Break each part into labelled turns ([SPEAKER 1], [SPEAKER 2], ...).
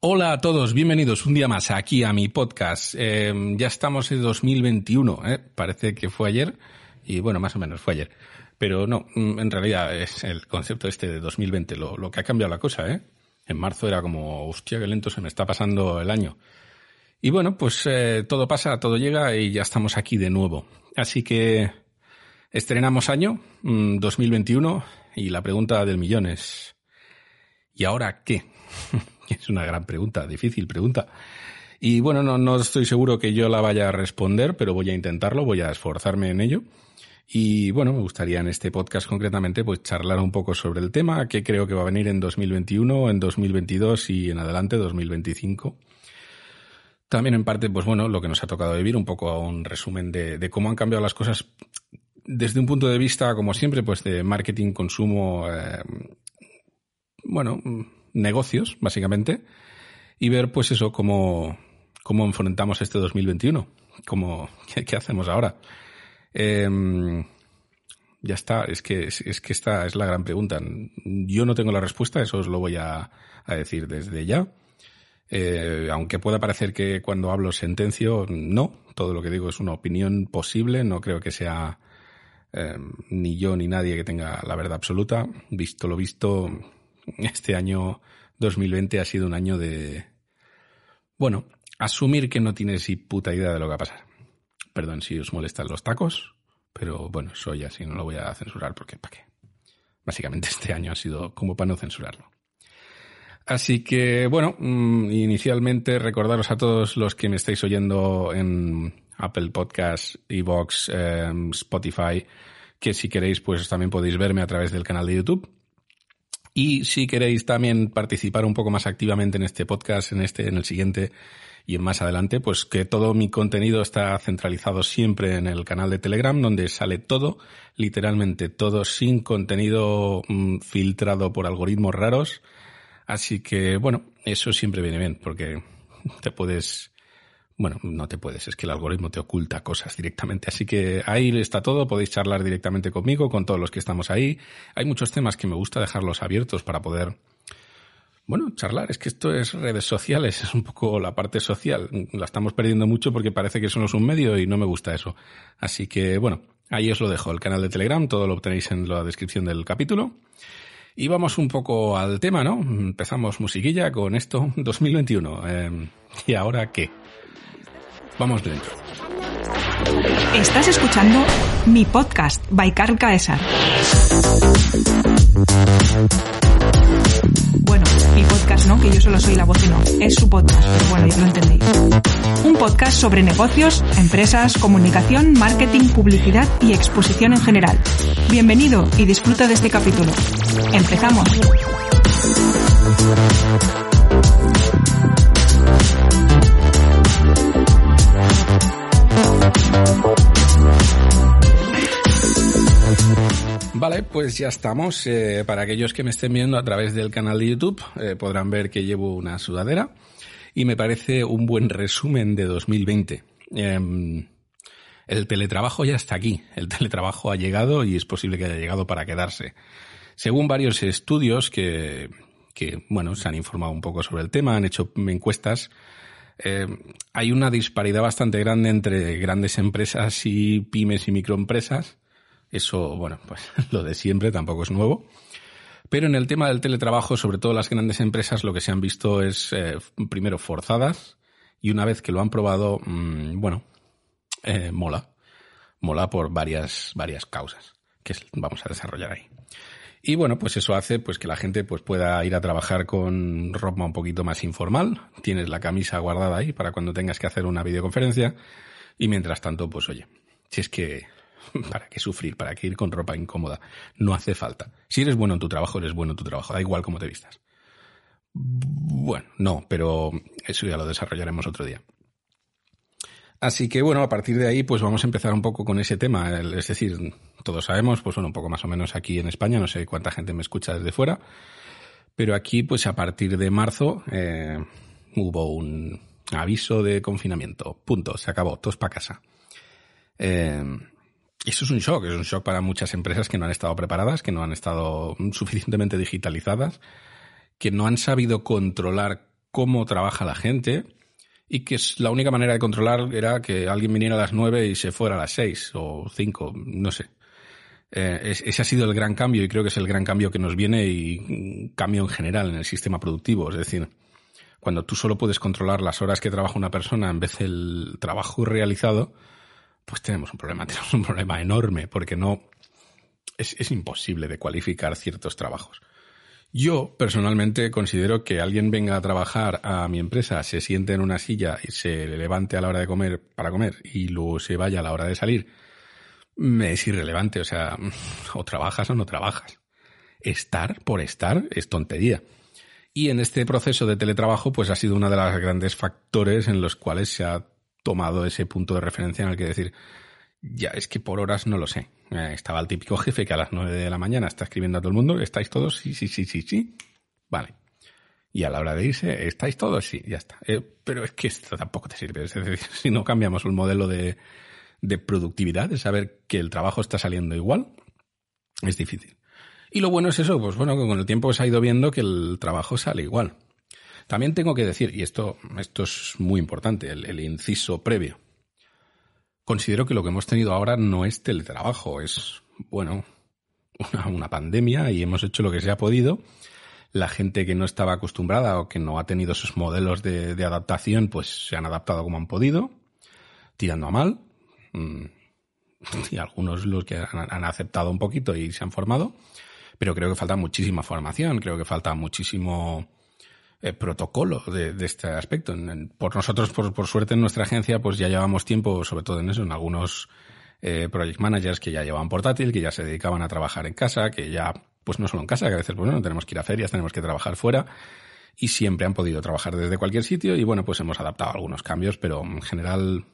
[SPEAKER 1] Hola a todos, bienvenidos un día más aquí a mi podcast. Eh, ya estamos en 2021, ¿eh? parece que fue ayer y bueno, más o menos fue ayer. Pero no, mm, en realidad es el concepto este de 2020 lo, lo que ha cambiado la cosa. ¿eh? En marzo era como, hostia, qué lento se me está pasando el año. Y bueno, pues eh, todo pasa, todo llega y ya estamos aquí de nuevo. Así que estrenamos año mm, 2021 y la pregunta del millón es, ¿y ahora qué? Es una gran pregunta, difícil pregunta. Y bueno, no, no estoy seguro que yo la vaya a responder, pero voy a intentarlo, voy a esforzarme en ello. Y bueno, me gustaría en este podcast concretamente pues charlar un poco sobre el tema, que creo que va a venir en 2021, en 2022 y en adelante 2025. También en parte, pues bueno, lo que nos ha tocado vivir, un poco un resumen de, de cómo han cambiado las cosas desde un punto de vista, como siempre, pues de marketing, consumo, eh, bueno, negocios, básicamente, y ver, pues eso, cómo, cómo enfrentamos este 2021, cómo, qué, hacemos ahora. Eh, ya está, es que, es, es, que esta es la gran pregunta. Yo no tengo la respuesta, eso os lo voy a, decir desde ya. Eh, aunque pueda parecer que cuando hablo sentencio, no, todo lo que digo es una opinión posible, no creo que sea eh, ni yo ni nadie que tenga la verdad absoluta. Visto lo visto, este año 2020 ha sido un año de, bueno, asumir que no tienes ni puta idea de lo que va a pasar. Perdón si os molestan los tacos, pero bueno, soy así, no lo voy a censurar porque ¿para qué? Básicamente este año ha sido como para no censurarlo. Así que, bueno, mm, inicialmente recordaros a todos los que me estáis oyendo en Apple Podcasts, Evox, eh, Spotify, que si queréis, pues también podéis verme a través del canal de YouTube. Y si queréis también participar un poco más activamente en este podcast, en este, en el siguiente y en más adelante, pues que todo mi contenido está centralizado siempre en el canal de Telegram, donde sale todo, literalmente todo, sin contenido mmm, filtrado por algoritmos raros. Así que, bueno, eso siempre viene bien, porque te puedes, bueno, no te puedes, es que el algoritmo te oculta cosas directamente. Así que ahí está todo, podéis charlar directamente conmigo, con todos los que estamos ahí. Hay muchos temas que me gusta dejarlos abiertos para poder, bueno, charlar. Es que esto es redes sociales, es un poco la parte social. La estamos perdiendo mucho porque parece que es un medio y no me gusta eso. Así que, bueno, ahí os lo dejo, el canal de Telegram, todo lo obtenéis en la descripción del capítulo. Y vamos un poco al tema, ¿no? Empezamos musiquilla con esto 2021. Eh, ¿Y ahora qué? Vamos dentro.
[SPEAKER 2] Estás escuchando mi podcast by Carl Caesar. Bueno, mi podcast no, que yo solo soy la voz y no. Es su podcast, pero bueno, ya lo entendéis. Un podcast sobre negocios, empresas, comunicación, marketing, publicidad y exposición en general. Bienvenido y disfruta de este capítulo. Empezamos.
[SPEAKER 1] Vale, pues ya estamos. Eh, para aquellos que me estén viendo a través del canal de YouTube, eh, podrán ver que llevo una sudadera y me parece un buen resumen de 2020. Eh, el teletrabajo ya está aquí. El teletrabajo ha llegado y es posible que haya llegado para quedarse. Según varios estudios que, que bueno, se han informado un poco sobre el tema, han hecho encuestas, eh, hay una disparidad bastante grande entre grandes empresas y pymes y microempresas. Eso, bueno, pues lo de siempre tampoco es nuevo. Pero en el tema del teletrabajo, sobre todo las grandes empresas, lo que se han visto es, eh, primero, forzadas y una vez que lo han probado, mmm, bueno, eh, mola. Mola por varias, varias causas que vamos a desarrollar ahí. Y bueno, pues eso hace pues que la gente pues pueda ir a trabajar con ropa un poquito más informal. Tienes la camisa guardada ahí para cuando tengas que hacer una videoconferencia. Y mientras tanto, pues oye, si es que para qué sufrir, para qué ir con ropa incómoda, no hace falta. Si eres bueno en tu trabajo, eres bueno en tu trabajo, da igual cómo te vistas. Bueno, no, pero eso ya lo desarrollaremos otro día. Así que bueno, a partir de ahí pues vamos a empezar un poco con ese tema. Es decir, todos sabemos, pues bueno, un poco más o menos aquí en España, no sé cuánta gente me escucha desde fuera, pero aquí pues a partir de marzo eh, hubo un aviso de confinamiento. Punto, se acabó, todos para casa. Eh, eso es un shock, es un shock para muchas empresas que no han estado preparadas, que no han estado suficientemente digitalizadas, que no han sabido controlar cómo trabaja la gente y que la única manera de controlar era que alguien viniera a las nueve y se fuera a las seis o cinco, no sé. Eh, ese ha sido el gran cambio y creo que es el gran cambio que nos viene y cambio en general en el sistema productivo. Es decir, cuando tú solo puedes controlar las horas que trabaja una persona en vez del trabajo realizado, pues tenemos un problema, tenemos un problema enorme porque no es, es imposible de cualificar ciertos trabajos. Yo personalmente considero que alguien venga a trabajar a mi empresa, se siente en una silla y se levante a la hora de comer para comer y luego se vaya a la hora de salir, me es irrelevante. O sea, o trabajas o no trabajas. Estar por estar es tontería. Y en este proceso de teletrabajo, pues ha sido uno de los grandes factores en los cuales se ha tomado ese punto de referencia en el que decir, ya, es que por horas no lo sé. Eh, estaba el típico jefe que a las nueve de la mañana está escribiendo a todo el mundo, ¿estáis todos? Sí, sí, sí, sí, sí. Vale. Y a la hora de irse, ¿estáis todos? Sí, ya está. Eh, pero es que esto tampoco te sirve. Es decir, si no cambiamos un modelo de, de productividad, de saber que el trabajo está saliendo igual, es difícil. Y lo bueno es eso, pues bueno, con el tiempo se ha ido viendo que el trabajo sale igual. También tengo que decir, y esto, esto es muy importante, el inciso previo considero que lo que hemos tenido ahora no es teletrabajo, es, bueno, una, pandemia y hemos hecho lo que se ha podido. La gente que no estaba acostumbrada o que no ha tenido esos modelos de, adaptación, pues se han adaptado como han podido, tirando a mal. Mm, y algunos los que han aceptado un poquito y se han formado. Pero creo que falta muchísima formación, creo que falta muchísimo eh, protocolo de, este aspecto. por nosotros, por, suerte, en nuestra agencia, pues ya llevamos tiempo, sobre todo en eso, en algunos eh, project managers que ya llevaban portátil, que ya se dedicaban a trabajar en casa, que ya, pues no solo en casa, que a veces, pues no tenemos que ir a ferias, tenemos que trabajar fuera, y siempre han podido trabajar desde cualquier sitio, y bueno, pues hemos adaptado algunos cambios, pero en general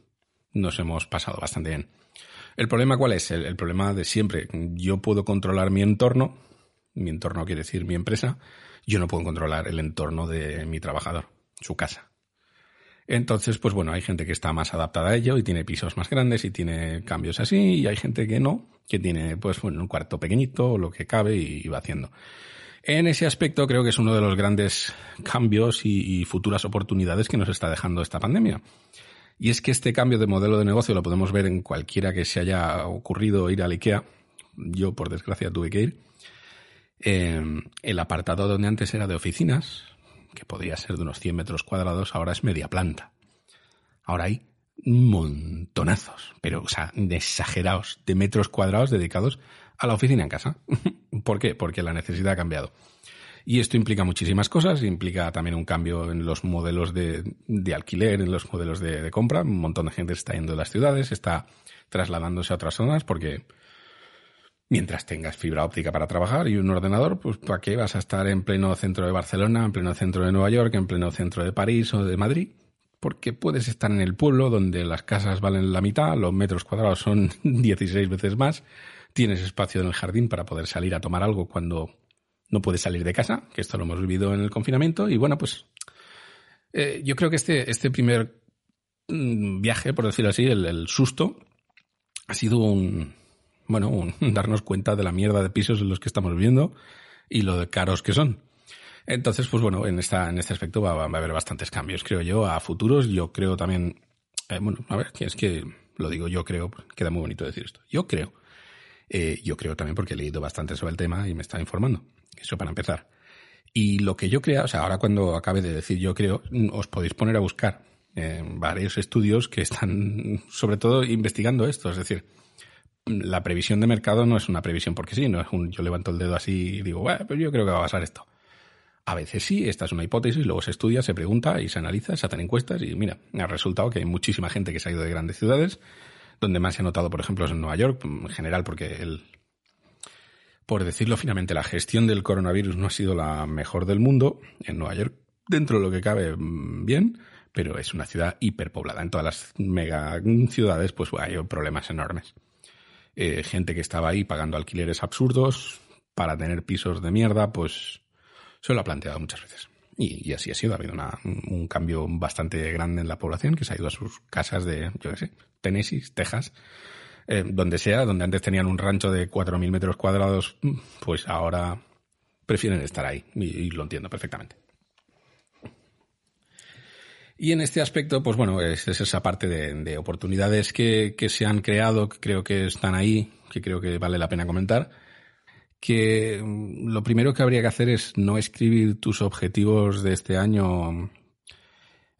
[SPEAKER 1] nos hemos pasado bastante bien. ¿El problema cuál es? el problema de siempre. Yo puedo controlar mi entorno, mi entorno quiere decir mi empresa, yo no puedo controlar el entorno de mi trabajador, su casa. Entonces, pues bueno, hay gente que está más adaptada a ello y tiene pisos más grandes y tiene cambios así, y hay gente que no, que tiene pues un cuarto pequeñito, lo que cabe y, va haciendo. En ese aspecto creo que es uno de los grandes cambios y, y, futuras oportunidades que nos está dejando esta pandemia. Y es que este cambio de modelo de negocio lo podemos ver en cualquiera que se haya ocurrido ir al IKEA. Yo, por desgracia, tuve que ir Em, el apartado donde antes era de oficinas, que podría ser de unos 100 metros cuadrados, ahora es media planta. Ahora hay montonazos, pero, o sea, exagerados, de metros cuadrados dedicados a la oficina en casa. ¿Por qué? Porque la necesidad ha cambiado. Y esto implica muchísimas cosas, implica también un cambio en los modelos de, alquiler, en los modelos de, de, compra. Un montón de gente está yendo de las ciudades, está trasladándose a otras zonas porque Mientras tengas fibra óptica para trabajar y un ordenador, pues ¿para qué vas a estar en pleno centro de Barcelona, en pleno centro de Nueva York, en pleno centro de París o de Madrid? Porque puedes estar en el pueblo donde las casas valen la mitad, los metros cuadrados son 16 veces más, tienes espacio en el jardín para poder salir a tomar algo cuando no puedes salir de casa, que esto lo hemos vivido en el confinamiento, y bueno, pues eh, yo creo que este, este primer mm, viaje, por decirlo así, el susto, ha sido un, bueno, darnos cuenta de la mierda de pisos en los que estamos viviendo y lo de caros que son. Entonces, pues bueno, en, esta, en este aspecto va, a haber bastantes cambios, creo yo, a futuros. Yo creo también, eh, bueno, a ver, es que lo digo yo creo, queda muy bonito decir esto. Yo creo. Eh, yo creo también porque he leído bastante sobre el tema y me está informando. Eso para empezar. Y lo que yo creo, o sea, ahora cuando acabe de decir yo creo, os podéis poner a buscar eh, varios estudios que están sobre todo investigando esto. Es decir, la previsión de mercado no es una previsión porque sí, no es un yo levanto el dedo así y digo, bueno, pues yo creo que va a pasar esto. A veces sí, esta es una hipótesis, luego se estudia, se pregunta y se analiza, se hacen encuestas y mira, ha resultado que hay muchísima gente que se ha ido de grandes ciudades, donde más se ha notado, por ejemplo, es en Nueva York, en general, porque el, por decirlo finamente, la gestión del coronavirus no ha sido la mejor del mundo. En Nueva York dentro de lo que cabe mm, bien, pero es una ciudad hiperpoblada. En todas las mega ciudades pues hay problemas enormes. Eh, gente que estaba ahí pagando alquileres absurdos para tener pisos de mierda, pues se lo ha planteado muchas veces. Y, así ha sido. Ha habido una, un cambio bastante grande en la población que se ha ido a sus casas de, yo qué sé, Tennessee, Texas, eh, donde sea, donde antes tenían un rancho de 4.000 metros cuadrados, pues ahora prefieren estar ahí. Y, lo entiendo perfectamente. Y en este aspecto, pues bueno, es, esa parte de, oportunidades que, que, se han creado, que creo que están ahí, que creo que vale la pena comentar que mm, lo primero que habría que hacer es no escribir tus objetivos de este año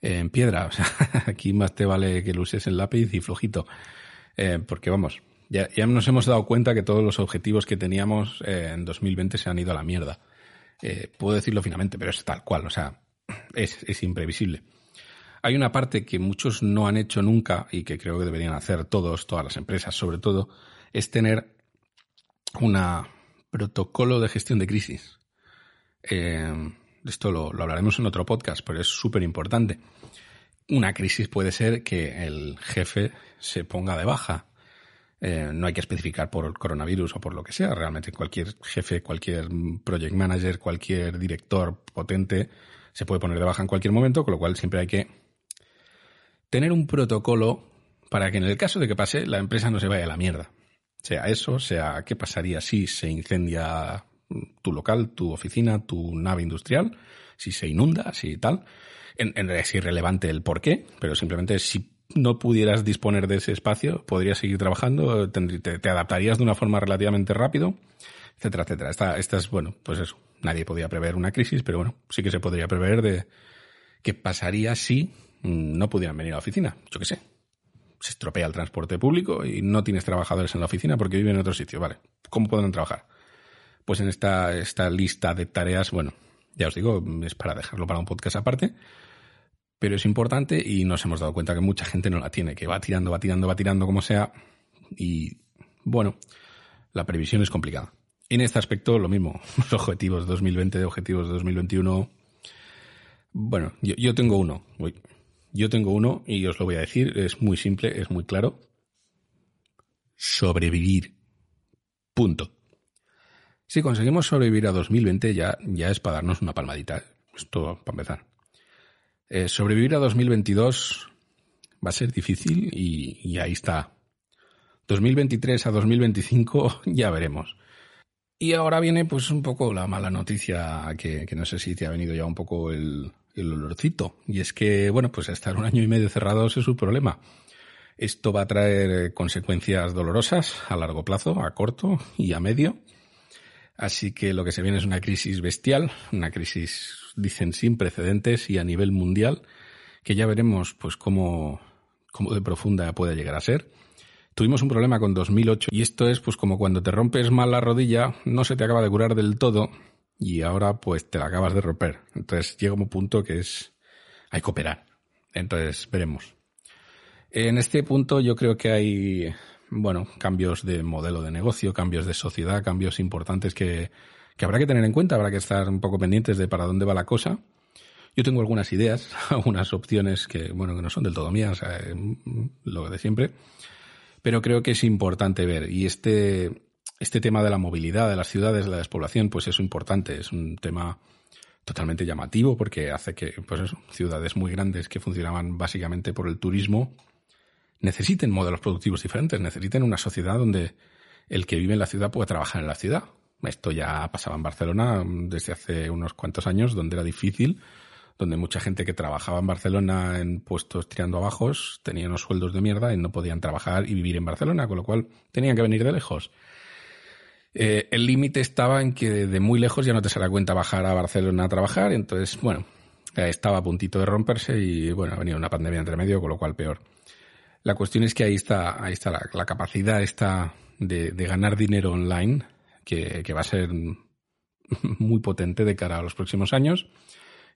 [SPEAKER 1] en piedra. O sea, aquí más te vale que lo uses en lápiz y flojito. Eh, porque vamos, ya, ya, nos hemos dado cuenta que todos los objetivos que teníamos eh, en 2020 se han ido a la mierda. Eh, puedo decirlo finamente, pero es tal cual. O sea, es, es imprevisible. Hay una parte que muchos no han hecho nunca y que creo que deberían hacer todos, todas las empresas sobre todo, es tener una, protocolo de gestión de crisis. Eh, esto lo, hablaremos en otro podcast, pero es súper importante. Una crisis puede ser que el jefe se ponga de baja. Eh, no hay que especificar por el coronavirus o por lo que sea. Realmente cualquier jefe, cualquier project manager, cualquier director potente se puede poner de baja en cualquier momento, con lo cual siempre hay que tener un protocolo para que en el caso de que pase la empresa no se vaya a la mierda. Sea eso, sea qué pasaría si se incendia tu local, tu oficina, tu nave industrial, si se inunda, si tal. Es irrelevante el por qué, pero simplemente si no pudieras disponer de ese espacio, podrías seguir trabajando, te, adaptarías de una forma relativamente rápido, etcétera, etcétera. Esta, esta es, bueno, pues eso. Nadie podía prever una crisis, pero bueno, sí que se podría prever de qué pasaría si no pudieran venir a la oficina. Yo qué sé, se estropea el transporte público y no tienes trabajadores en la oficina porque viven en otro sitio. Vale, ¿cómo podrán trabajar? Pues en esta, esta lista de tareas, bueno, ya os digo, es para dejarlo para un podcast aparte, pero es importante y nos hemos dado cuenta que mucha gente no la tiene, que va tirando, va tirando, va tirando como sea y bueno, la previsión es complicada. En este aspecto, lo mismo, los objetivos 2020, objetivos de 2021. Bueno, yo, yo tengo uno. Uy, yo tengo uno y os lo voy a decir, es muy simple, es muy claro. Sobrevivir. Punto. Si conseguimos sobrevivir a 2020 ya, ya es para darnos una palmadita. Esto para empezar. Eh, sobrevivir a 2022 va a ser difícil y, y, ahí está. 2023 a 2025 ya veremos. Y ahora viene pues un poco la mala noticia que, que no sé si te ha venido ya un poco el, el olorcito. Y es que, bueno, pues estar un año y medio cerrados es un problema. Esto va a traer consecuencias dolorosas a largo plazo, a corto y a medio. Así que lo que se viene es una crisis bestial, una crisis, dicen, sin precedentes y a nivel mundial, que ya veremos pues cómo, cómo de profunda puede llegar a ser. Tuvimos un problema con 2008 y esto es pues como cuando te rompes mal la rodilla, no se te acaba de curar del todo y ahora pues te la acabas de romper. Entonces llega un punto que es, hay que operar. Entonces veremos. En este punto yo creo que hay, bueno, cambios de modelo de negocio, cambios de sociedad, cambios importantes que, que habrá que tener en cuenta, habrá que estar un poco pendientes de para dónde va la cosa. Yo tengo algunas ideas, algunas opciones que, bueno, que no son del todo mías, lo de siempre, pero creo que es importante ver. Y este, este tema de la movilidad de las ciudades, de la despoblación, pues es importante, es un tema totalmente llamativo porque hace que, pues ciudades muy grandes que funcionaban básicamente por el turismo necesiten modelos productivos diferentes, necesiten una sociedad donde el que vive en la ciudad pueda trabajar en la ciudad. Esto ya pasaba en Barcelona desde hace unos cuantos años, donde era difícil, donde mucha gente que trabajaba en Barcelona en puestos tirando abajos tenía unos sueldos de mierda y no podían trabajar y vivir en Barcelona, con lo cual tenían que venir de lejos. Eh, el límite estaba en que de muy lejos ya no te sale cuenta bajar a Barcelona a trabajar, entonces, bueno, eh, estaba a puntito de romperse y, bueno, ha venido una pandemia entre medio, con lo cual peor. La cuestión es que ahí está, ahí está la, capacidad de, ganar dinero online, que va a ser muy potente de cara a los próximos años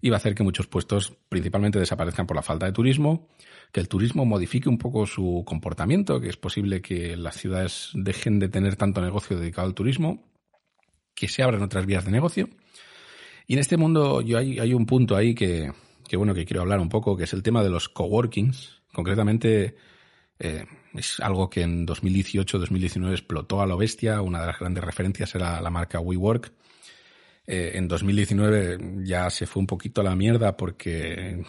[SPEAKER 1] y va a hacer que muchos puestos principalmente desaparezcan por la falta de turismo, que el turismo modifique un poco su comportamiento, que es posible que las ciudades dejen de tener tanto negocio dedicado al turismo, que se abran otras vías de negocio Y en este mundo yo hay, hay un punto ahí que, que, bueno, que quiero hablar un poco, que es el tema de los coworkings. Concretamente, eh, es algo que en 2018-2019 explotó a lo bestia. Una de las grandes referencias era la marca WeWork. Eh, en 2019 ya se fue un poquito a la mierda porque,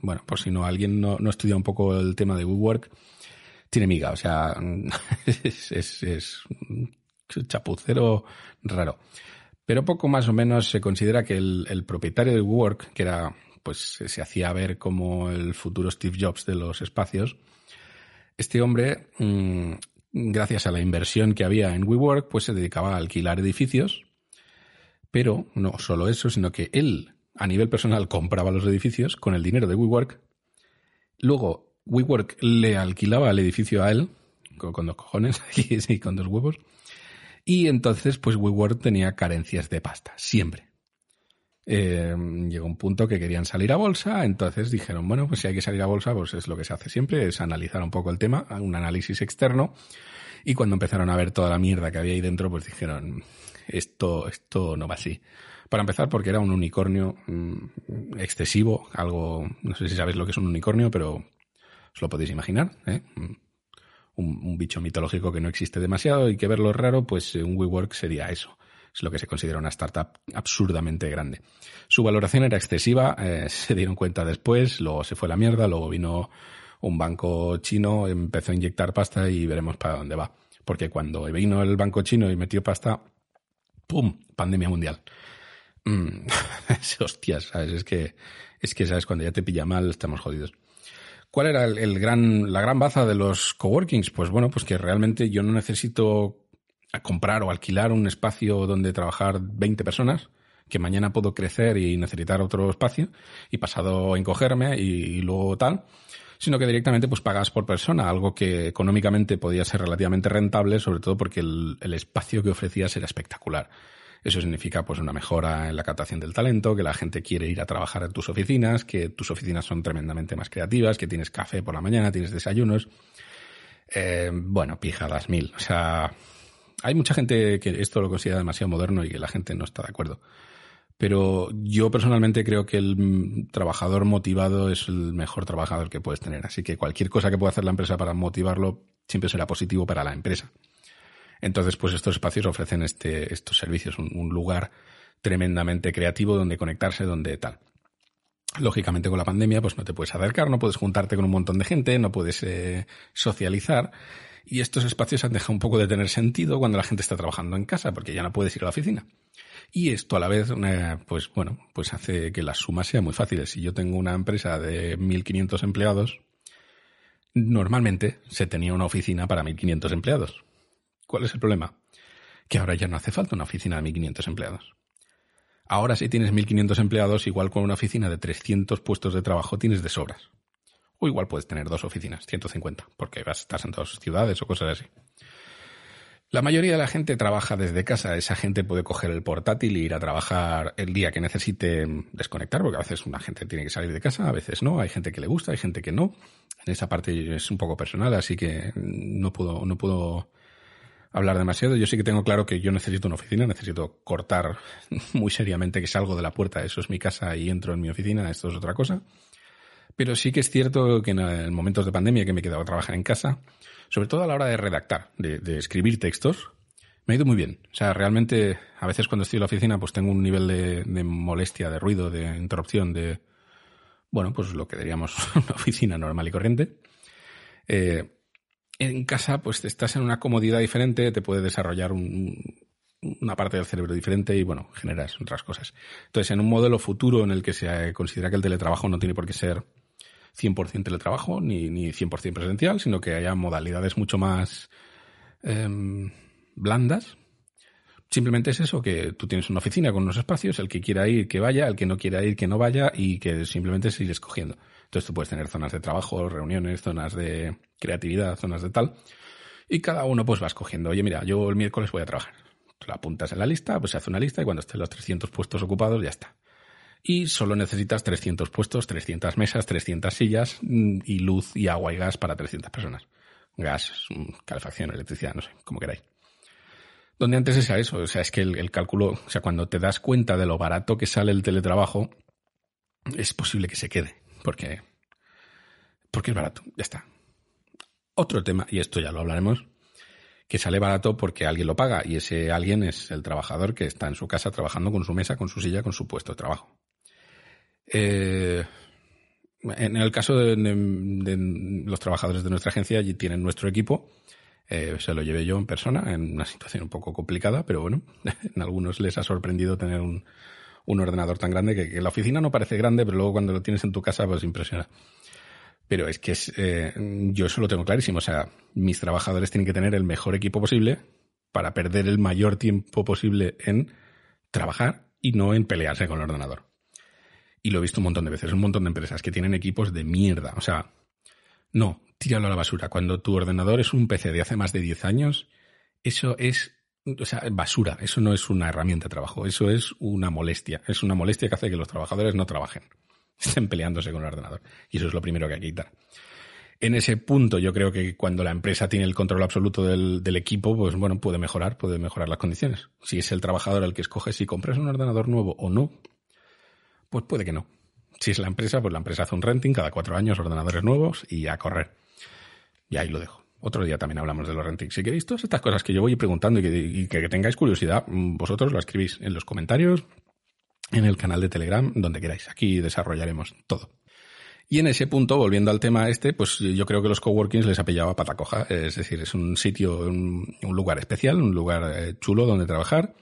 [SPEAKER 1] bueno, por si no alguien no, no estudia un poco el tema de WeWork, tiene miga, o sea, es, es, chapucero raro. Pero poco más o menos se considera que el, propietario de WeWork, que era, pues se hacía ver como el futuro Steve Jobs de los espacios, este hombre, mmm, gracias a la inversión que había en WeWork, pues se dedicaba a alquilar edificios, pero no solo eso, sino que él, a nivel personal, compraba los edificios con el dinero de WeWork, luego WeWork le alquilaba el edificio a él, con, dos cojones, y con dos huevos, y entonces, pues WeWork tenía carencias de pasta, siempre. Eh, llegó un punto que querían salir a bolsa, entonces dijeron, bueno, pues si hay que salir a bolsa, pues es lo que se hace siempre, es analizar un poco el tema, un análisis externo, y cuando empezaron a ver toda la mierda que había ahí dentro, pues dijeron, esto, esto no va así. Para empezar, porque era un unicornio mmm, excesivo, algo, no sé si sabéis lo que es un unicornio, pero os lo podéis imaginar, ¿eh? un, un, bicho mitológico que no existe demasiado y que verlo raro, pues eh, un WeWork sería eso. Es lo que se considera una startup absurdamente grande. Su valoración era excesiva, eh, se dieron cuenta después, luego se fue la mierda, luego vino un banco chino, empezó a inyectar pasta y veremos para dónde va. Porque cuando vino el banco chino y metió pasta, ¡pum! Pandemia mundial. Mm, hostias, ¿sabes? Es que, es que, ¿sabes? Cuando ya te pilla mal, estamos jodidos. ¿Cuál era el, gran, la gran baza de los coworkings? Pues bueno, pues que realmente yo no necesito comprar o alquilar un espacio donde trabajar 20 personas, que mañana puedo crecer y necesitar otro espacio, y pasado encogerme y, y luego tal, sino que directamente pues pagas por persona, algo que económicamente podía ser relativamente rentable, sobre todo porque el, el espacio que ofrecías era espectacular. Eso significa pues una mejora en la captación del talento, que la gente quiere ir a trabajar en tus oficinas, que tus oficinas son tremendamente más creativas, que tienes café por la mañana, tienes desayunos. Eh, bueno, pijadas mil. O sea, hay mucha gente que esto lo considera demasiado moderno y que la gente no está de acuerdo. Pero yo personalmente creo que el trabajador motivado es el mejor trabajador que puedes tener. Así que cualquier cosa que pueda hacer la empresa para motivarlo siempre será positivo para la empresa. Entonces, pues estos espacios ofrecen este, estos servicios, un, un lugar tremendamente creativo donde conectarse, donde tal. Lógicamente con la pandemia pues no te puedes acercar, no puedes juntarte con un montón de gente, no puedes eh, socializar y estos espacios han dejado un poco de tener sentido cuando la gente está trabajando en casa porque ya no puedes ir a la oficina. Y esto a la vez, pues bueno, pues hace que las sumas sean muy fáciles. Si yo tengo una empresa de 1.500 empleados, normalmente se tenía una oficina para 1.500 empleados. ¿Cuál es el problema? Que ahora ya no hace falta una oficina de 1.500 empleados. Ahora si tienes 1.500 empleados, igual con una oficina de 300 puestos de trabajo tienes de sobras. O igual puedes tener dos oficinas, 150, porque vas a estar en dos ciudades o cosas así. La mayoría de la gente trabaja desde casa. Esa gente puede coger el portátil e ir a trabajar el día que necesite desconectar, porque a veces una gente tiene que salir de casa, a veces no. Hay gente que le gusta, hay gente que no. En esa parte es un poco personal, así que no puedo, no puedo hablar demasiado. Yo sí que tengo claro que yo necesito una oficina, necesito cortar muy seriamente que salgo de la puerta, eso es mi casa y entro en mi oficina, esto es otra cosa. Pero sí que es cierto que en momentos de pandemia que me he quedado a trabajar en casa, sobre todo a la hora de redactar, de, escribir textos, me ha ido muy bien. O sea, realmente a veces cuando estoy en la oficina pues tengo un nivel de, de molestia, de ruido, de interrupción, de, bueno, pues lo que diríamos una oficina normal y corriente. Eh, en casa, pues estás en una comodidad diferente, te puede desarrollar un, una parte del cerebro diferente y, bueno, generas otras cosas. Entonces, en un modelo futuro en el que se considera que el teletrabajo no tiene por qué ser 100% teletrabajo ni, ni 100% presencial, sino que haya modalidades mucho más eh, blandas. Simplemente es eso, que tú tienes una oficina con unos espacios, el que quiera ir, que vaya, el que no quiera ir, que no vaya y que simplemente se irá escogiendo. Entonces tú puedes tener zonas de trabajo, reuniones, zonas de creatividad, zonas de tal. Y cada uno pues va escogiendo, oye, mira, yo el miércoles voy a trabajar. Tú la apuntas en la lista, pues se hace una lista y cuando estén los 300 puestos ocupados ya está. Y solo necesitas 300 puestos, 300 mesas, 300 sillas mm, y luz y agua y gas para 300 personas. Gas, calefacción, electricidad, no sé, como queráis. Donde antes es eso, o sea, es que el, el cálculo, o sea, cuando te das cuenta de lo barato que sale el teletrabajo, es posible que se quede, porque, porque es barato, ya está. Otro tema, y esto ya lo hablaremos, que sale barato porque alguien lo paga y ese alguien es el trabajador que está en su casa trabajando con su mesa, con su silla, con su puesto de trabajo. Eh, en el caso de, los trabajadores de nuestra agencia, allí tienen nuestro equipo. Eh, se lo llevé yo en persona, en una situación un poco complicada, pero bueno, en algunos les ha sorprendido tener un, un ordenador tan grande que, que la oficina no parece grande, pero luego cuando lo tienes en tu casa, pues impresiona. Pero es que es, eh, yo eso lo tengo clarísimo. O sea, mis trabajadores tienen que tener el mejor equipo posible para perder el mayor tiempo posible en trabajar y no en pelearse con el ordenador. Y lo he visto un montón de veces, un montón de empresas que tienen equipos de mierda. O sea, no, tíralo a la basura. Cuando tu ordenador es un PC de hace más de 10 años, eso es, o sea, basura. Eso no es una herramienta de trabajo. Eso es una molestia. Es una molestia que hace que los trabajadores no trabajen. Estén peleándose con el ordenador. Y eso es lo primero que hay que quitar. En ese punto, yo creo que cuando la empresa tiene el control absoluto del, del equipo, pues bueno, puede mejorar, puede mejorar las condiciones. Si es el trabajador el que escoge si compras un ordenador nuevo o no, pues puede que no. Si es la empresa, pues la empresa hace un renting cada cuatro años, ordenadores nuevos y a correr. Y ahí lo dejo. Otro día también hablamos de los rentings. Si queréis todas estas cosas que yo voy preguntando y que, que tengáis curiosidad, mm, vosotros lo escribís en los comentarios, en el canal de Telegram, donde queráis. Aquí desarrollaremos todo. Y en ese punto, volviendo al tema este, pues yo creo que los coworkings les ha pillado a pata coja. Es decir, es un sitio, un, un lugar especial, un lugar eh, chulo donde trabajar,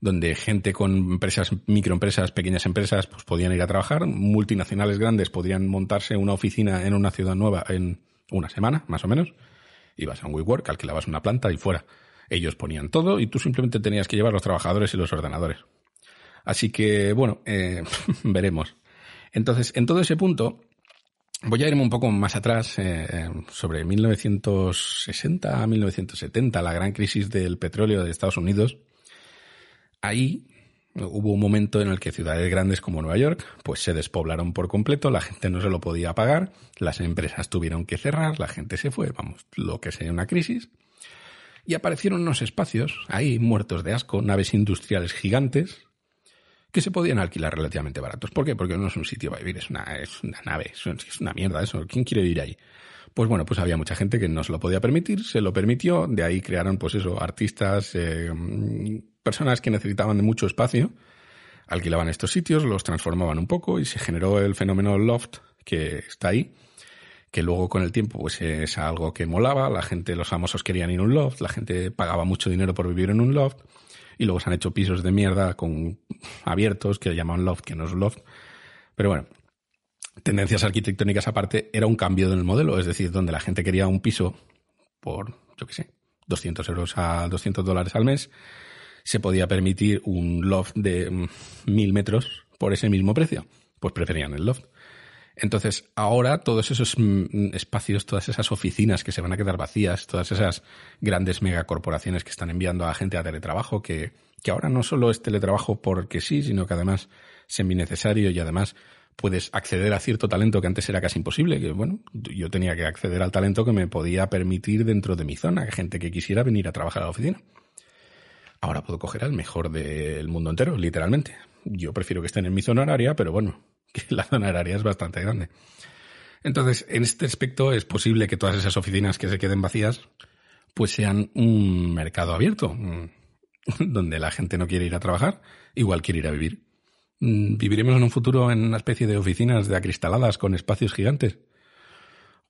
[SPEAKER 1] donde gente con empresas, microempresas, pequeñas empresas, pues podían ir a trabajar. Multinacionales grandes podían montarse una oficina en una ciudad nueva en una semana, más o menos. Ibas a un WeWork, alquilabas una planta y fuera. Ellos ponían todo y tú simplemente tenías que llevar los trabajadores y los ordenadores. Así que, bueno, eh, veremos. Entonces, en todo ese punto, voy a irme un poco más atrás, eh, sobre 1960 a 1970, la gran crisis del petróleo de Estados Unidos. Ahí hubo un momento en el que ciudades grandes como Nueva York, pues se despoblaron por completo, la gente no se lo podía pagar, las empresas tuvieron que cerrar, la gente se fue, vamos, lo que sería una crisis. Y aparecieron unos espacios ahí muertos de asco, naves industriales gigantes, que se podían alquilar relativamente baratos. ¿Por qué? Porque no es un sitio para vivir, es una, nave, es, es una mierda eso. ¿Quién quiere vivir ahí? Pues bueno, pues había mucha gente que no se lo podía permitir, se lo permitió, de ahí crearon pues eso, artistas, eh, personas que necesitaban de mucho espacio, alquilaban estos sitios, los transformaban un poco y se generó el fenómeno loft que está ahí, que luego con el tiempo pues es algo que molaba, la gente, los famosos querían ir a un loft, la gente pagaba mucho dinero por vivir en un loft y luego se han hecho pisos de mierda con abiertos que llaman loft, que no es loft. Pero bueno, tendencias arquitectónicas aparte, era un cambio en el modelo, es decir, donde la gente quería un piso por, yo qué sé, 200 euros a 200 dólares al mes, se podía permitir un loft de mm, mil metros por ese mismo precio. Pues preferían el loft. Entonces, ahora todos esos mm, espacios, todas esas oficinas que se van a quedar vacías, todas esas grandes megacorporaciones que están enviando a gente a teletrabajo, que, que ahora no solo es teletrabajo porque sí, sino que además semi necesario y además puedes acceder a cierto talento que antes era casi imposible, que bueno, yo tenía que acceder al talento que me podía permitir dentro de mi zona, gente que quisiera venir a trabajar a la oficina. Ahora puedo coger al mejor del mundo entero, literalmente. Yo prefiero que estén en mi zona horaria, pero bueno, que la zona horaria es bastante grande. Entonces, en este aspecto es posible que todas esas oficinas que se queden vacías, pues sean un mercado abierto, donde la gente no quiere ir a trabajar, igual quiere ir a vivir. ¿Viviremos en un futuro en una especie de oficinas de acristaladas con espacios gigantes?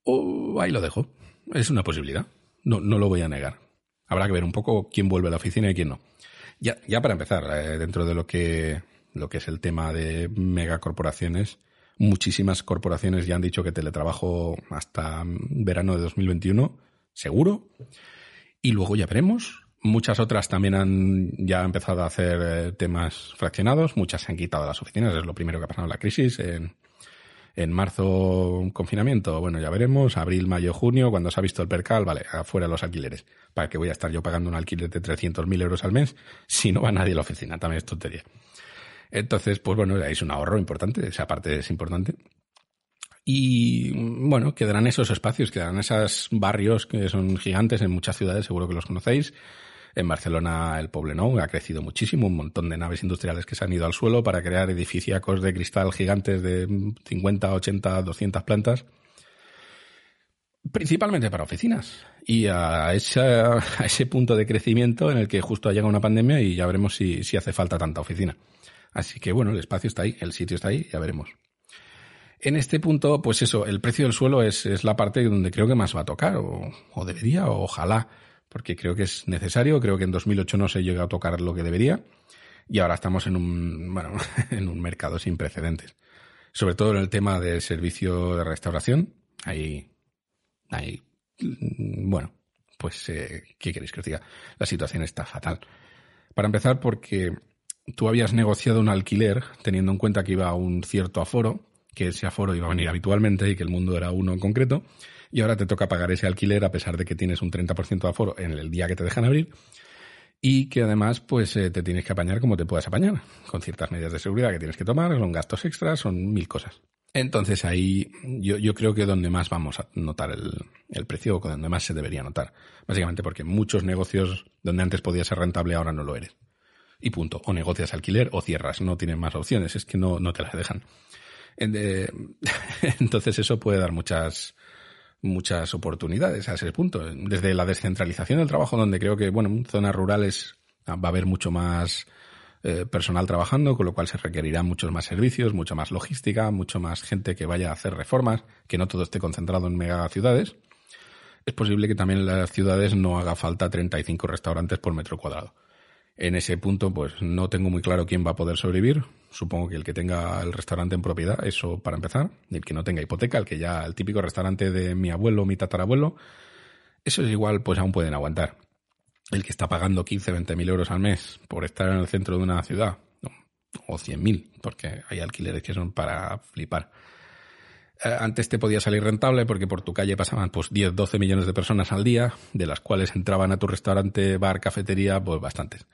[SPEAKER 1] O ahí lo dejo. Es una posibilidad. No, no lo voy a negar. Habrá que ver un poco quién vuelve a la oficina y quién no. Ya, ya para empezar, eh, dentro de lo que, lo que es el tema de megacorporaciones, muchísimas corporaciones ya han dicho que teletrabajo hasta verano de 2021, seguro. Y luego ya veremos. Muchas otras también han ya empezado a hacer eh, temas fraccionados. Muchas se han quitado las oficinas. Es lo primero que ha pasado en la crisis. En marzo, confinamiento. Bueno, ya veremos. Abril, mayo, junio, cuando se ha visto el percal, vale, afuera los alquileres. ¿Para que voy a estar yo pagando un alquiler de 300.000 euros al mes si no va nadie a la oficina? También es tontería. Entonces, pues bueno, es un ahorro importante. Esa parte es importante. Y bueno, quedarán esos espacios, quedarán esos barrios que son gigantes en muchas ciudades, seguro que los conocéis, En Barcelona el Poblenou ha crecido muchísimo, un montón de naves industriales que se han ido al suelo para crear edificios de cristal gigantes de 50, 80, 200 plantas principalmente para oficinas y a, ese punto de crecimiento en el que justo llega una pandemia y ya veremos si, hace falta tanta oficina. Así que bueno, el espacio está ahí, el sitio está ahí, ya veremos. En este punto, pues eso, el precio del suelo es, la parte donde creo que más va a tocar, o, debería, ojalá, porque creo que es necesario, creo que en 2008 no se llegó a tocar lo que debería, y ahora estamos en un, bueno, en un mercado sin precedentes. Sobre todo en el tema de servicio de restauración, ahí Ahí, mm, bueno, pues, eh, ¿qué queréis que os diga? La situación está fatal. Para empezar, porque tú habías negociado un alquiler teniendo en cuenta que iba a un cierto aforo, que ese aforo iba a venir habitualmente y que el mundo era uno en concreto, y ahora te toca pagar ese alquiler a pesar de que tienes un 30% de aforo en el día que te dejan abrir y que además pues eh, te tienes que apañar como te puedas apañar, con ciertas medidas de seguridad que tienes que tomar, son gastos extras, son mil cosas. Entonces ahí yo, yo creo que donde más vamos a notar el, el precio o donde más se debería notar. Básicamente porque muchos negocios donde antes podía ser rentable ahora no lo eres. Y punto. O negocias alquiler o cierras. No tienes más opciones. Es que no, no te las dejan. Entonces eso puede dar muchas, muchas oportunidades a ese punto. Desde la descentralización del trabajo, donde creo que, bueno, en zonas rurales va a haber mucho más eh, personal trabajando, con lo cual se requerirán muchos más servicios, mucha más logística, mucho más gente que vaya a hacer reformas, que no todo esté concentrado en megaciudades. Es posible que también en las ciudades no haga falta 35 restaurantes por metro cuadrado. En ese punto, pues no tengo muy claro quién va a poder sobrevivir. Supongo que el que tenga el restaurante en propiedad, eso para empezar. Y el que no tenga hipoteca, el que ya, el típico restaurante de mi abuelo, mi tatarabuelo, eso es igual, pues aún pueden aguantar el que está pagando 15, 20 mil euros al mes por estar en el centro de una ciudad, o 100 mil, porque hay alquileres que son para flipar. Eh, antes te podía salir rentable porque por tu calle pasaban pues 10, 12 millones de personas al día, de las cuales entraban a tu restaurante, bar, cafetería, pues bastantes.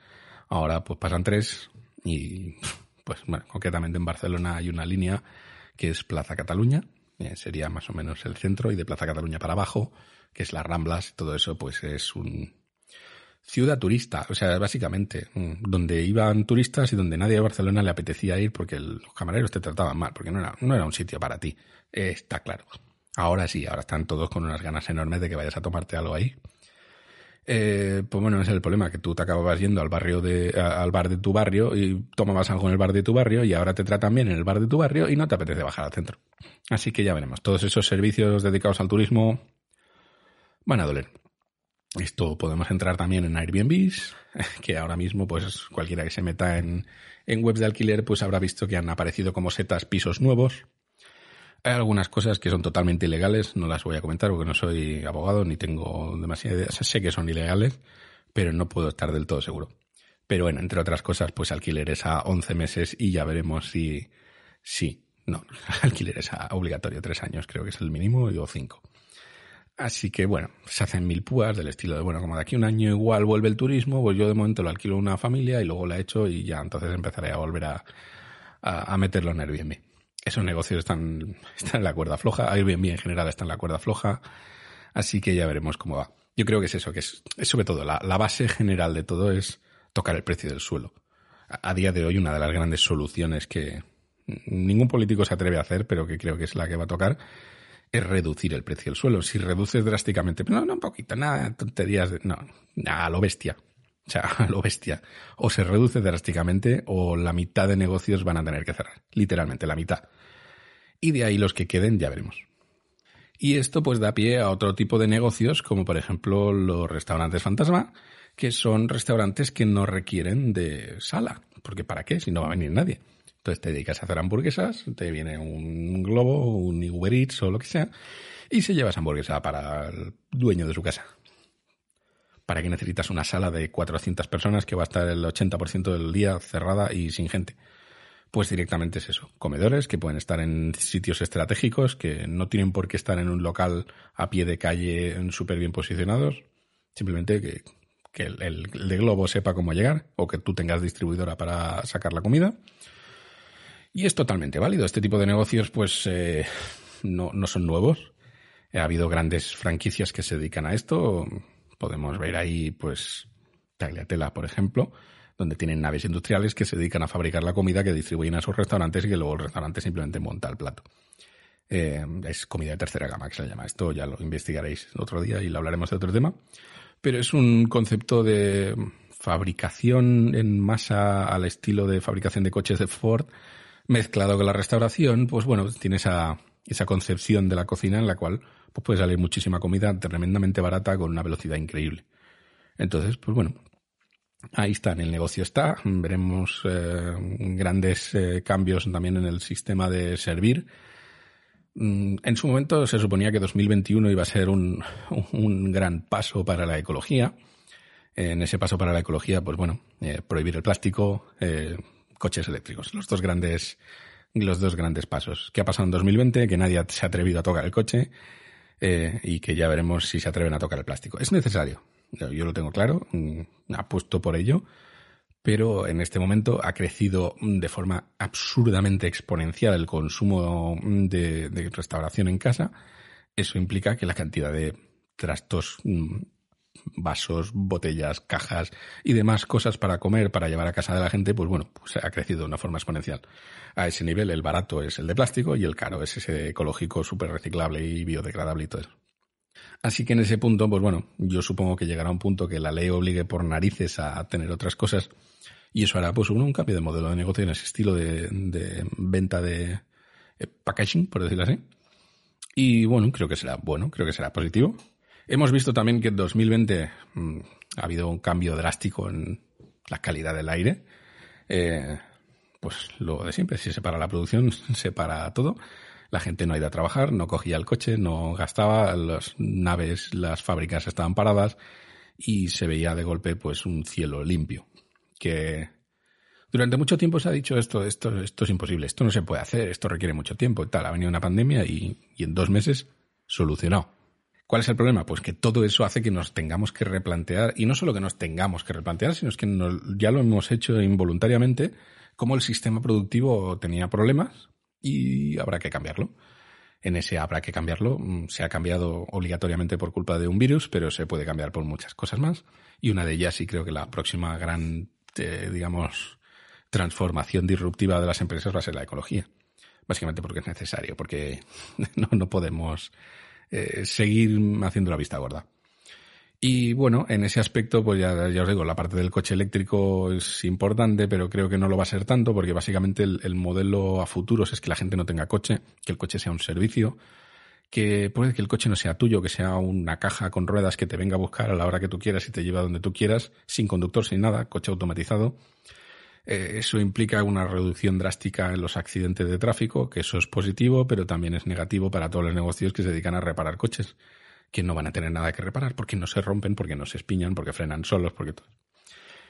[SPEAKER 1] Ahora pues pasan tres y pues bueno, concretamente en Barcelona hay una línea que es Plaza Cataluña, eh, sería más o menos el centro y de Plaza Cataluña para abajo, que es las Ramblas, todo eso pues es un, ciudad turista, o sea, básicamente, mm, donde iban turistas y donde nadie de Barcelona le apetecía ir porque los camareros te trataban mal, porque no era, no era un sitio para ti. está claro. Ahora sí, ahora están todos con unas ganas enormes de que vayas a tomarte algo ahí. Eh, pues bueno, ese es el problema, que tú te acababas yendo al barrio de, al bar de tu barrio y tomabas algo en el bar de tu barrio y ahora te tratan bien en el bar de tu barrio y no te apetece bajar al centro. Así que ya veremos. Todos esos servicios dedicados al turismo van a doler. Esto podemos entrar también en Airbnb, que ahora mismo, pues cualquiera que se meta en, en webs de alquiler, pues habrá visto que han aparecido como setas pisos nuevos. Hay algunas cosas que son totalmente ilegales, no las voy a comentar porque no soy abogado ni tengo demasiada idea. Sé que son ilegales, pero no puedo estar del todo seguro. Pero bueno, entre otras cosas, pues alquileres a 11 meses y ya veremos si, sí, no, alquileres a obligatorio tres años, creo que es el mínimo, o cinco. Así que bueno, se hacen mil púas del estilo de, bueno, como de aquí un año igual vuelve el turismo, pues yo de momento lo alquilo a una familia y luego la hecho y ya entonces empezaré a volver a, a, meterlo en Airbnb. Esos negocios están, están en la cuerda floja, Airbnb en general está en la cuerda floja, así que ya veremos cómo va. Yo creo que es eso, que es, sobre todo la, la base general de todo es tocar el precio del suelo. A, a día de hoy una de las grandes soluciones que ningún político se atreve a hacer, pero que creo que es la que va a tocar, es reducir el precio del suelo. Si reduces drásticamente, no, no, un poquito, nada, tonterías, de, no, a lo bestia. O sea, lo bestia. O se reduce drásticamente o la mitad de negocios van a tener que cerrar. Literalmente, la mitad. Y de ahí los que queden ya veremos. Y esto pues da pie a otro tipo de negocios, como por ejemplo los restaurantes fantasma, que son restaurantes que no requieren de sala. Porque ¿para qué? Si no va a venir nadie. Entonces te dedicas a hacer hamburguesas, te viene un globo, un Uber Eats o lo que sea, y se lleva esa hamburguesa para el dueño de su casa. ¿Para qué necesitas una sala de 400 personas que va a estar el 80% del día cerrada y sin gente? Pues directamente es eso. Comedores que pueden estar en sitios estratégicos, que no tienen por qué estar en un local a pie de calle súper bien posicionados. Simplemente que, el, de Globo sepa cómo llegar o que tú tengas distribuidora para sacar la comida y es totalmente válido. Este tipo de negocios, pues, eh, no, no son nuevos. Ha habido grandes franquicias que se dedican a esto. Podemos ver ahí, pues, Tagliatella, por ejemplo, donde tienen naves industriales que se dedican a fabricar la comida que distribuyen a sus restaurantes y que luego el restaurante simplemente monta el plato. Eh, es comida de tercera gama que se llama. Esto ya lo investigaréis otro día y lo hablaremos de otro tema. Pero es un concepto de fabricación en masa al estilo de fabricación de coches de Ford, mezclado con la restauración, pues bueno, tiene esa, esa concepción de la cocina en la cual pues puede salir muchísima comida tremendamente barata con una velocidad increíble. Entonces, pues bueno, ahí está, el negocio está. Veremos eh, grandes eh, cambios también en el sistema de servir. Mm, en su momento se suponía que 2021 iba a ser un, un gran paso para la ecología. En ese paso para la ecología, pues bueno, eh, prohibir el plástico, coches eléctricos, los dos grandes los dos grandes pasos. ¿Qué ha pasado en 2020? Que nadie se ha atrevido a tocar el coche y que ya veremos si se atreven a tocar el plástico. Es necesario, yo lo tengo claro, mm, apuesto por ello, pero en este momento ha crecido de forma absurdamente exponencial el consumo de, restauración en casa. Eso implica que la cantidad de trastos, mm, vasos, botellas, cajas y demás cosas para comer, para llevar a casa de la gente, pues bueno, pues ha crecido de una forma exponencial. A ese nivel el barato es el de plástico y el caro es ese ecológico, súper reciclable y biodegradable y todo eso. Así que en ese punto, pues bueno, yo supongo que llegará un punto que la ley obligue por narices a tener otras cosas y eso hará pues un cambio de modelo de negocio en ese estilo de, venta de eh, packaging, por decirlo así. Y bueno, creo que será bueno, creo que será positivo. Hemos visto también que en 2020 mm, ha habido un cambio drástico en la calidad del aire. Eh, pues lo de siempre, si se para la producción, se para todo la gente no ha ido a trabajar, no cogía el coche, no gastaba, las naves, las fábricas estaban paradas y se veía de golpe pues un cielo limpio. Que durante mucho tiempo se ha dicho esto, esto, esto es imposible, esto no se puede hacer, esto requiere mucho tiempo y tal. Ha venido una pandemia y, en dos meses solucionado. ¿Cuál es el problema? Pues que todo eso hace que nos tengamos que replantear, y no solo que nos tengamos que replantear, sino que ya lo hemos hecho involuntariamente, como el sistema productivo tenía problemas, y habrá que cambiarlo. En ese habrá que cambiarlo. Mm, se ha cambiado obligatoriamente por culpa de un virus, pero se puede cambiar por muchas cosas más. Y una de ellas, y creo que la próxima gran, eh, digamos, transformación disruptiva de las empresas va a ser la ecología. Básicamente porque es necesario, porque no, no podemos eh, seguir haciendo la vista gorda. Y bueno, en ese aspecto, pues ya, os digo, la parte del coche eléctrico es importante, pero creo que no lo va a ser tanto, porque básicamente el, modelo a futuros es que la gente no tenga coche, que el coche sea un servicio, que puede que el coche no sea tuyo, que sea una caja con ruedas que te venga a buscar a la hora que tú quieras y te lleva donde tú quieras, sin conductor, sin nada, coche automatizado. Eh, eso implica una reducción drástica en los accidentes de tráfico, que eso es positivo, pero también es negativo para todos los negocios que se dedican a reparar coches que no van a tener nada que reparar porque no se rompen, porque no se espiñan, porque frenan solos, porque todo.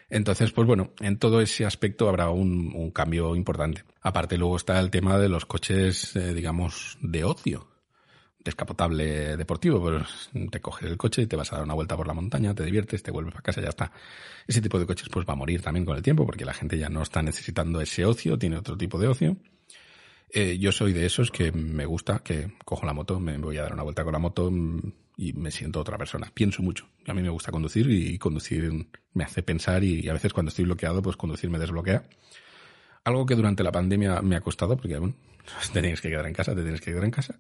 [SPEAKER 1] Entonces, pues bueno, en todo ese aspecto habrá un, cambio importante. Aparte, luego está el tema de los coches, eh, digamos, de ocio. Descapotable deportivo, pues te coges el coche y te vas a dar una vuelta por la montaña, te diviertes, te vuelves a casa, ya está. Ese tipo de coches pues va a morir también con el tiempo porque la gente ya no está necesitando ese ocio, tiene otro tipo de ocio. Eh, yo soy de esos que me gusta, que cojo la moto, me voy a dar una vuelta con la moto, mm, y me siento otra persona. Pienso mucho. A mí me gusta conducir y conducir me hace pensar y a veces cuando estoy bloqueado, pues conducir me desbloquea. Algo que durante la pandemia me ha costado porque, bueno, te tienes que quedar en casa, te tienes que quedar en casa.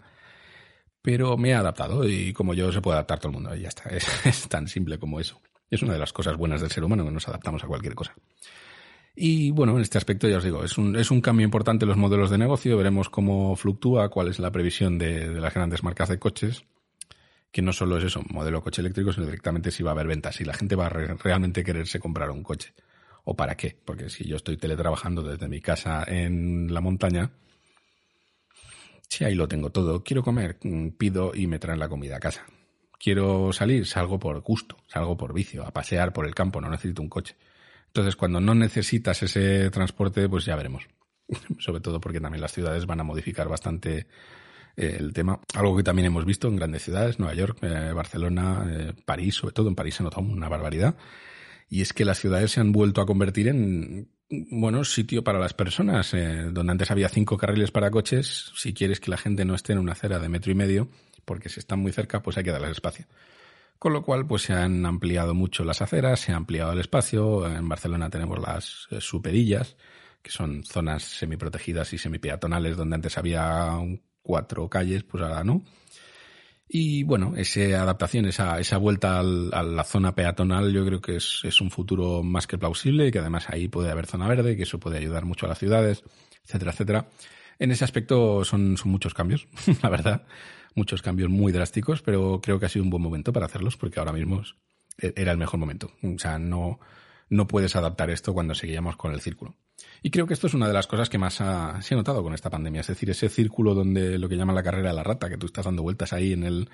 [SPEAKER 1] Pero me he adaptado y como yo se puede adaptar todo el mundo y ya está. Es, tan simple como eso. Es una de las cosas buenas del ser humano que nos adaptamos a cualquier cosa. Y bueno, en este aspecto ya os digo, es un, es un cambio importante en los modelos de negocio. Veremos cómo fluctúa, cuál es la previsión de, las grandes marcas de coches que no solo es eso, modelo coche eléctrico, sino directamente si va a haber ventas, si la gente va a realmente quererse comprar un coche. ¿O para qué? Porque si yo estoy teletrabajando desde mi casa en la montaña, si ahí lo tengo todo, quiero comer, mm, pido y me traen la comida a casa. Quiero salir, salgo por gusto, salgo por vicio, a pasear por el campo, no necesito un coche. Entonces, cuando no necesitas ese transporte, pues ya veremos. Sobre todo porque también las ciudades van a modificar bastante el tema. Algo que también hemos visto en grandes ciudades, Nueva York, eh, Barcelona, eh, París, sobre todo en París se nota una barbaridad. Y es que las ciudades se han vuelto a convertir en, bueno, sitio para las personas. Eh, donde antes había cinco carriles para coches, si quieres que la gente no esté en una acera de metro y medio, porque si están muy cerca, pues hay que darles espacio. Con lo cual, pues se han ampliado mucho las aceras, se ha ampliado el espacio. En Barcelona tenemos las eh, superillas, que son zonas semiprotegidas y semipeatonales donde antes había cuatro calles, pues ahora no. Y bueno, esa adaptación, esa, esa vuelta al, a la zona peatonal, yo creo que es, es un futuro más que plausible y que además ahí puede haber zona verde, que eso puede ayudar mucho a las ciudades, etcétera, etcétera. En ese aspecto son, son muchos cambios, la verdad, muchos cambios muy drásticos, pero creo que ha sido un buen momento para hacerlos porque ahora mismo e, era el mejor momento. O sea, no, no puedes adaptar esto cuando seguíamos con el círculo. Y creo que esto es una de las cosas que más ha, se ha notado con esta pandemia, es decir, ese círculo donde lo que llaman la carrera de la rata, que tú estás dando vueltas ahí en el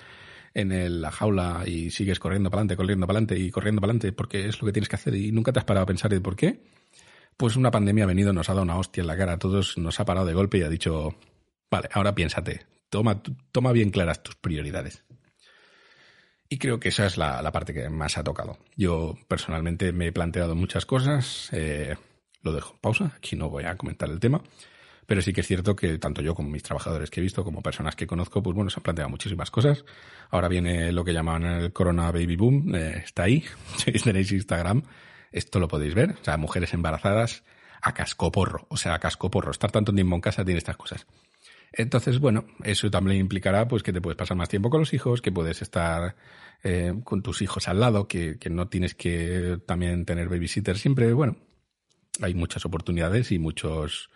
[SPEAKER 1] en la jaula y sigues corriendo para adelante, corriendo para adelante y corriendo para adelante porque es lo que tienes que hacer y nunca te has parado a pensar de por qué. Pues una pandemia ha venido, nos ha dado una hostia en la cara a todos, nos ha parado de golpe y ha dicho, vale, ahora piénsate, toma, toma bien claras tus prioridades. Y creo que esa es la, la, parte que más ha tocado. Yo personalmente me he planteado muchas cosas, eh, lo dejo en pausa, aquí no voy a comentar el tema, pero sí que es cierto que tanto yo como mis trabajadores que he visto, como personas que conozco, pues bueno, se han planteado muchísimas cosas. Ahora viene lo que llaman el Corona Baby Boom, eh, está ahí, si tenéis Instagram, esto lo podéis ver, o sea, mujeres embarazadas a cascoporro, o sea, a cascoporro, estar tanto tiempo en casa tiene estas cosas. Entonces, bueno, eso también implicará pues que te puedes pasar más tiempo con los hijos, que puedes estar eh, con tus hijos al lado, que, que, no tienes que también tener babysitter siempre. Bueno, hay muchas oportunidades y muchos,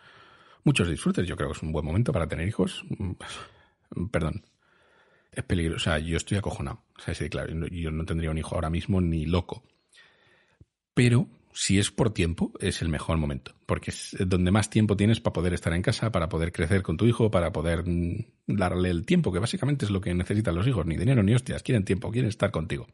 [SPEAKER 1] muchos disfrutes. Yo creo que es un buen momento para tener hijos. Mm, perdón. Es peligroso. O sea, yo estoy acojonado. O sea, sí, claro, yo no tendría un hijo ahora mismo ni loco. Pero si es por tiempo, es el mejor momento, porque es donde más tiempo tienes para poder estar en casa, para poder crecer con tu hijo, para poder mm, darle el tiempo, que básicamente es lo que necesitan los hijos, ni dinero ni hostias, quieren tiempo, quieren estar contigo.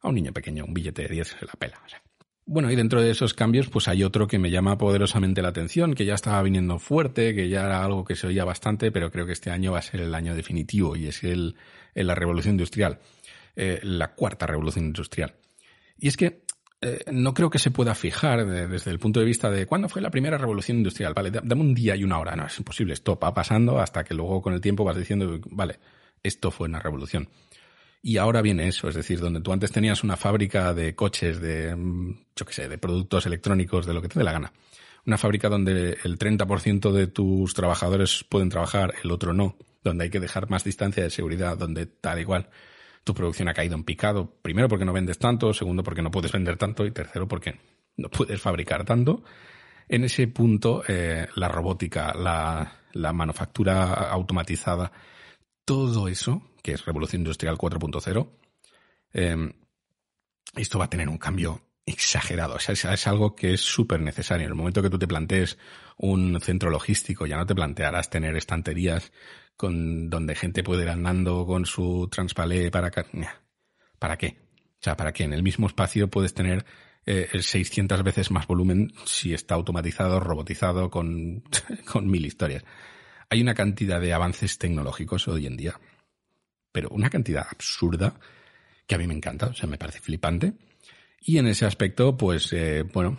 [SPEAKER 1] A un niño pequeño, un billete de 10 se la pela. O sea. Bueno, y dentro de esos cambios, pues hay otro que me llama poderosamente la atención, que ya estaba viniendo fuerte, que ya era algo que se oía bastante, pero creo que este año va a ser el año definitivo, y es el, la revolución industrial, eh, la cuarta revolución industrial. Y es que eh, no creo que se pueda fijar desde el punto de vista de cuándo fue la primera revolución industrial. Vale, dame un día y una hora. No, es imposible. Esto va pasando hasta que luego con el tiempo vas diciendo, vale, esto fue una revolución. Y ahora viene eso, es decir, donde tú antes tenías una fábrica de coches, de, mm, yo qué sé, de productos electrónicos, de lo que te dé la gana. Una fábrica donde el 30% de tus trabajadores pueden trabajar, el otro no, donde hay que dejar más distancia de seguridad, donde tal igual tu producción ha caído en picado. Primero porque no vendes tanto, segundo porque no puedes vender tanto y tercero porque no puedes fabricar tanto. En ese punto, eh, la robótica, la, la, manufactura automatizada, todo eso, que es Revolución Industrial 4.0, eh, esto va a tener un cambio exagerado. O es, algo que es súper necesario. En el momento que tú te plantees un centro logístico, ya no te plantearás tener estanterías con donde gente puede ir andando con su transpalé para ¿Para qué? O sea, ¿para qué? En el mismo espacio puedes tener eh, 600 veces más volumen si está automatizado, robotizado, con mil historias. Hay una cantidad de avances tecnológicos hoy en día, pero una cantidad absurda que a mí me encanta, o sea, me parece flipante. Y en ese aspecto, pues, eh, bueno,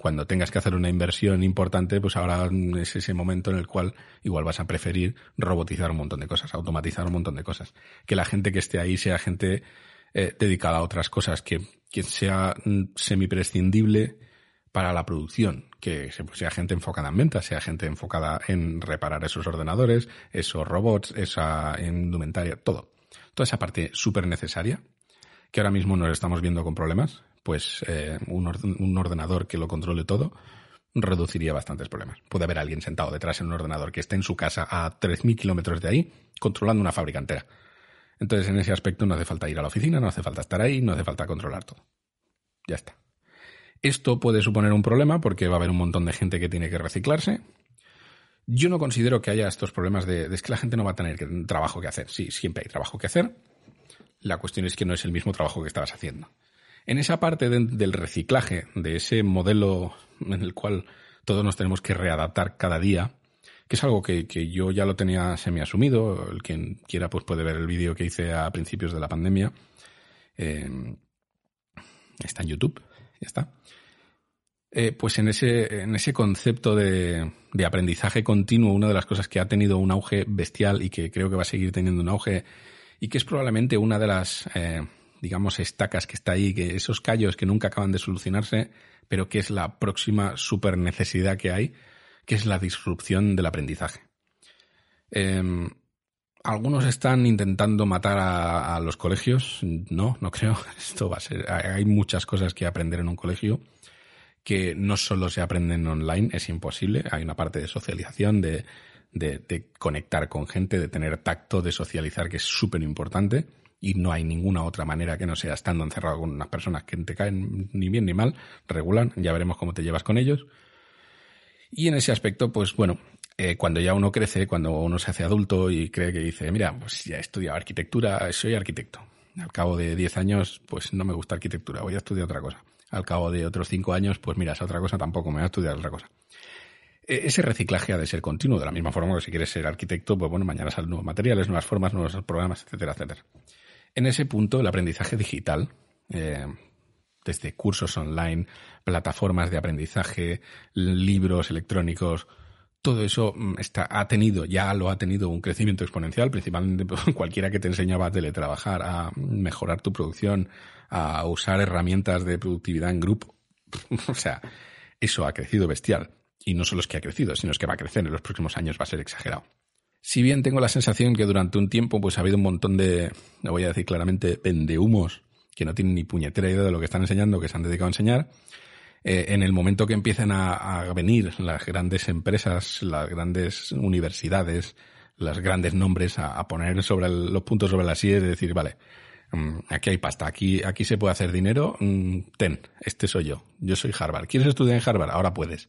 [SPEAKER 1] cuando tengas que hacer una inversión importante, pues ahora es ese momento en el cual igual vas a preferir robotizar un montón de cosas, automatizar un montón de cosas. Que la gente que esté ahí sea gente eh, dedicada a otras cosas, que, que sea mm, semiprescindible para la producción, que sea gente enfocada en ventas, sea gente enfocada en reparar esos ordenadores, esos robots, esa indumentaria, todo. Toda esa parte súper necesaria que ahora mismo nos estamos viendo con problemas, pues eh, un, un, ordenador que lo controle todo reduciría bastantes problemas. Puede haber alguien sentado detrás en un ordenador que esté en su casa a 3.000 kilómetros de ahí controlando una fábrica entera. Entonces, en ese aspecto no hace falta ir a la oficina, no hace falta estar ahí, no hace falta controlar todo. Ya está. Esto puede suponer un problema porque va a haber un montón de gente que tiene que reciclarse. Yo no considero que haya estos problemas de, es que la gente no va a tener trabajo que hacer. Sí, siempre hay trabajo que hacer, la cuestión es que no es el mismo trabajo que estabas haciendo. En esa parte de, del reciclaje, de ese modelo en el cual todos nos tenemos que readaptar cada día, que es algo que, que yo ya lo tenía semi-asumido, el quien quiera pues puede ver el vídeo que hice a principios de la pandemia, eh, está en YouTube, ya está. Eh, pues en ese, en ese concepto de, de, aprendizaje continuo, una de las cosas que ha tenido un auge bestial y que creo que va a seguir teniendo un auge y que es probablemente una de las, eh, digamos, estacas que está ahí, que esos callos que nunca acaban de solucionarse, pero que es la próxima super necesidad que hay, que es la disrupción del aprendizaje. Em, algunos están intentando matar a, a, los colegios. No, no creo. Esto va a ser. Hay muchas cosas que aprender en un colegio que no solo se aprenden online, es imposible. Hay una parte de socialización, de, de, de conectar con gente, de tener tacto, de socializar, que es súper importante. Y no hay ninguna otra manera que no sea estando encerrado con unas personas que te caen ni bien ni mal, regulan. Ya veremos cómo te llevas con ellos. Y en ese aspecto, pues bueno, eh, cuando ya uno crece, cuando uno se hace adulto y cree que dice, mira, pues ya he estudiado arquitectura, soy arquitecto. Al cabo de 10 años, pues no me gusta arquitectura, voy a estudiar otra cosa. Al cabo de otros 5 años, pues mira, esa otra cosa tampoco me voy a estudiar otra cosa. E, ese reciclaje ha de ser continuo, de la misma forma que si quieres ser arquitecto, pues bueno, mañana salen nuevos materiales, nuevas formas, nuevos programas, etcétera, etcétera. En ese punto, el aprendizaje digital, eh, desde cursos online, plataformas de aprendizaje, libros electrónicos, todo eso mm, está, ha tenido, ya lo ha tenido un crecimiento exponencial, principalmente cualquiera que te enseñaba a teletrabajar, a mejorar tu producción, a usar herramientas de productividad en grupo. o sea, eso ha crecido bestial. Y no solo es que ha crecido, sino es que va a crecer en los próximos años, va a ser exagerado. Si bien tengo la sensación que durante un tiempo pues ha habido un montón de, lo voy a decir claramente, vendehumos que no tienen ni puñetera idea de lo que están enseñando, que se han dedicado a enseñar, eh, en el momento que empiecen a, venir las grandes empresas, las grandes universidades, los grandes nombres a, poner sobre los puntos sobre las sillas y decir, vale, um, aquí hay pasta, aquí, aquí se puede hacer dinero, um, ten, este soy yo, yo soy Harvard. ¿Quieres estudiar en Harvard? Ahora puedes.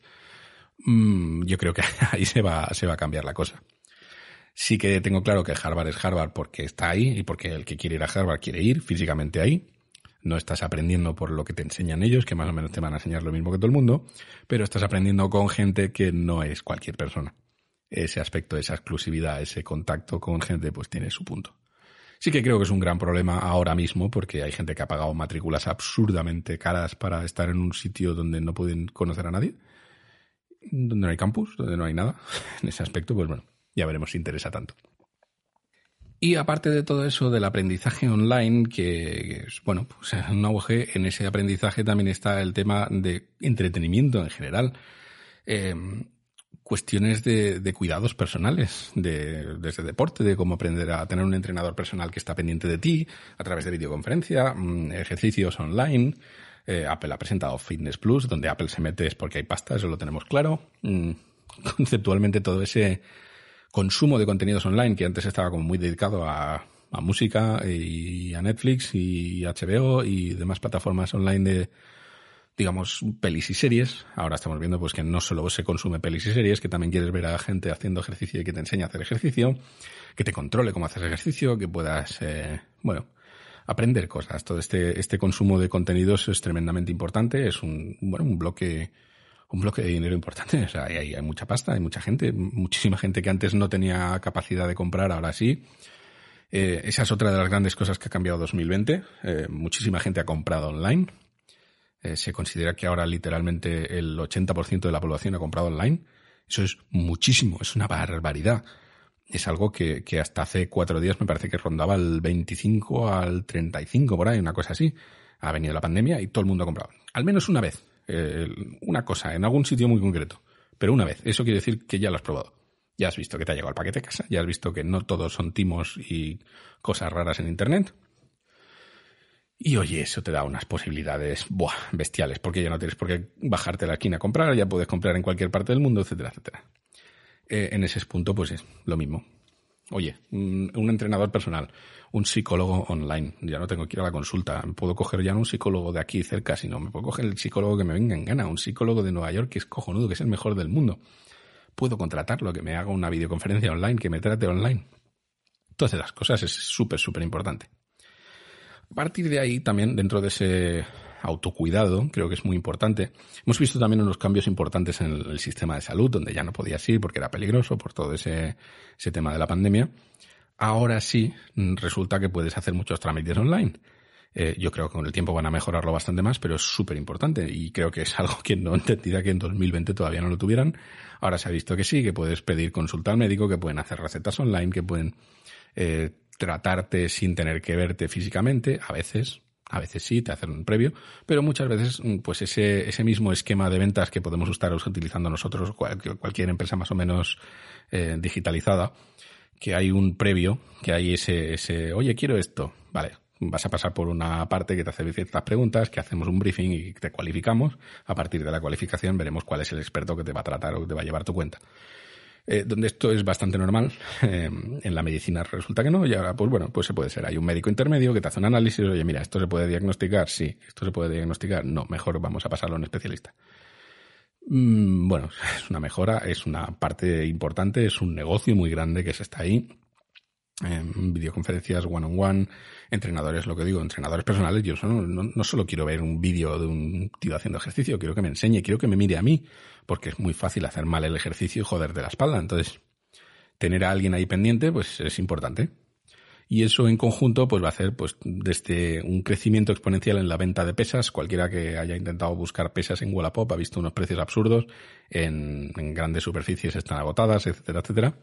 [SPEAKER 1] Um, yo creo que ahí se va, se va a cambiar la cosa. Sí que tengo claro que Harvard es Harvard porque está ahí y porque el que quiere ir a Harvard quiere ir físicamente ahí no estás aprendiendo por lo que te enseñan ellos, que más o menos te van a enseñar lo mismo que todo el mundo, pero estás aprendiendo con gente que no es cualquier persona. Ese aspecto, esa exclusividad, ese contacto con gente, pues tiene su punto. Sí que creo que es un gran problema ahora mismo porque hay gente que ha pagado matrículas absurdamente caras para estar en un sitio donde no pueden conocer a nadie, donde no hay campus, donde no hay nada. En ese aspecto, pues bueno, ya veremos si interesa tanto. Y aparte de todo eso del aprendizaje online, que es, bueno, pues un auge, en ese aprendizaje también está el tema de entretenimiento en general. Eh, cuestiones de, de, cuidados personales, de, desde deporte, de cómo aprender a tener un entrenador personal que está pendiente de ti a través de videoconferencia, mm, ejercicios online. Eh, Apple ha presentado Fitness Plus, donde Apple se mete es porque hay pasta, eso lo tenemos claro. Mm, conceptualmente todo ese consumo de contenidos online, que antes estaba como muy dedicado a, a música y a Netflix y HBO y demás plataformas online de, digamos, pelis y series. Ahora estamos viendo pues que no solo se consume pelis y series, que también quieres ver a gente haciendo ejercicio y que te enseñe a hacer ejercicio, que te controle cómo hacer ejercicio, que puedas, eh, bueno, aprender cosas. Todo este, este consumo de contenidos es tremendamente importante. Es un, bueno, un bloque un bloque de dinero importante. O sea, hay, hay mucha pasta, hay mucha gente, muchísima gente que antes no tenía capacidad de comprar, ahora sí. Eh, esa es otra de las grandes cosas que ha cambiado 2020. Eh, muchísima gente ha comprado online. Eh, se considera que ahora literalmente el 80% de la población ha comprado online. Eso es muchísimo, es una barbaridad. Es algo que, que hasta hace cuatro días me parece que rondaba el 25 al 35 por ahí, una cosa así. Ha venido la pandemia y todo el mundo ha comprado. Al menos una vez eh, una cosa en algún sitio muy concreto, pero una vez. Eso quiere decir que ya lo has probado. Ya has visto que te ha llegado el paquete casa, ya has visto que no todos son timos y cosas raras en Internet. Y oye, eso te da unas posibilidades buah, bestiales, porque ya no tienes por qué bajarte la esquina a comprar, ya puedes comprar en cualquier parte del mundo, etcétera, etcétera. Eh, en ese punto, pues es lo mismo. Oye, un, entrenador personal, un psicólogo online. Ya no tengo que ir a la consulta. Puedo coger ya un psicólogo de aquí cerca, sino me puedo coger el psicólogo que me venga en gana, un psicólogo de Nueva York que es cojonudo, que es el mejor del mundo. Puedo contratarlo, que me haga una videoconferencia online, que me trate online. Todas esas cosas es súper, súper importante. A partir de ahí, también dentro de ese autocuidado, creo que es muy importante. Hemos visto también unos cambios importantes en el, sistema de salud, donde ya no podías ir porque era peligroso por todo ese, ese tema de la pandemia. Ahora sí, resulta que puedes hacer muchos trámites online. Eh, yo creo que con el tiempo van a mejorarlo bastante más, pero es súper importante y creo que es algo que no entendía que en 2020 todavía no lo tuvieran. Ahora se ha visto que sí, que puedes pedir consulta al médico, que pueden hacer recetas online, que pueden eh, tratarte sin tener que verte físicamente, a veces, a veces sí, te hacen un previo, pero muchas veces, mm, pues ese, ese mismo esquema de ventas que podemos estar utilizando nosotros, cualquier empresa más o menos eh, digitalizada, que hay un previo, que hay ese, ese, oye, quiero esto, vale, vas a pasar por una parte que te hace ciertas preguntas, que hacemos un briefing y te cualificamos. A partir de la cualificación veremos cuál es el experto que te va a tratar o que te va a llevar tu cuenta. Eh, donde esto es bastante normal, eh, en la medicina resulta que no, y ahora, pues bueno, pues se puede ser. Hay un médico intermedio que te hace un análisis, oye, mira, esto se puede diagnosticar, sí, esto se puede diagnosticar, no, mejor vamos a pasarlo a un especialista. Mm, bueno, es una mejora, es una parte importante, es un negocio muy grande que se está ahí. En videoconferencias one-on-one, entrenadores, lo que digo, entrenadores personales. Yo no, no solo quiero ver un vídeo de un tío haciendo ejercicio, quiero que me enseñe, quiero que me mire a mí, porque es muy fácil hacer mal el ejercicio y joder de la espalda. Entonces, tener a alguien ahí pendiente, pues es importante y eso en conjunto pues va a hacer pues desde un crecimiento exponencial en la venta de pesas. Cualquiera que haya intentado buscar pesas en Wallapop ha visto unos precios absurdos, en, grandes superficies están agotadas, etcétera, etcétera.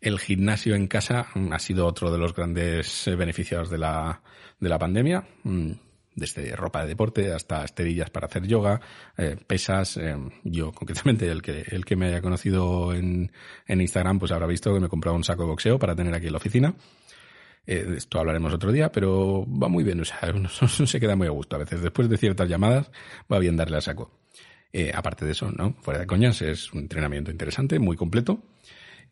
[SPEAKER 1] El gimnasio en casa ha sido otro de los grandes beneficios de la, de la pandemia mm, desde ropa de deporte hasta esterillas para hacer yoga, eh, pesas. Eh, yo concretamente, el que, el que me haya conocido en, en Instagram, pues habrá visto que me he comprado un saco de boxeo para tener aquí en la oficina. Eh, de esto hablaremos otro día, pero va muy bien, o sea, uno se queda muy a gusto. A veces, después de ciertas llamadas, va bien darle a saco. Eh, aparte de eso, ¿no? Fuera de coñas, es un entrenamiento interesante, muy completo.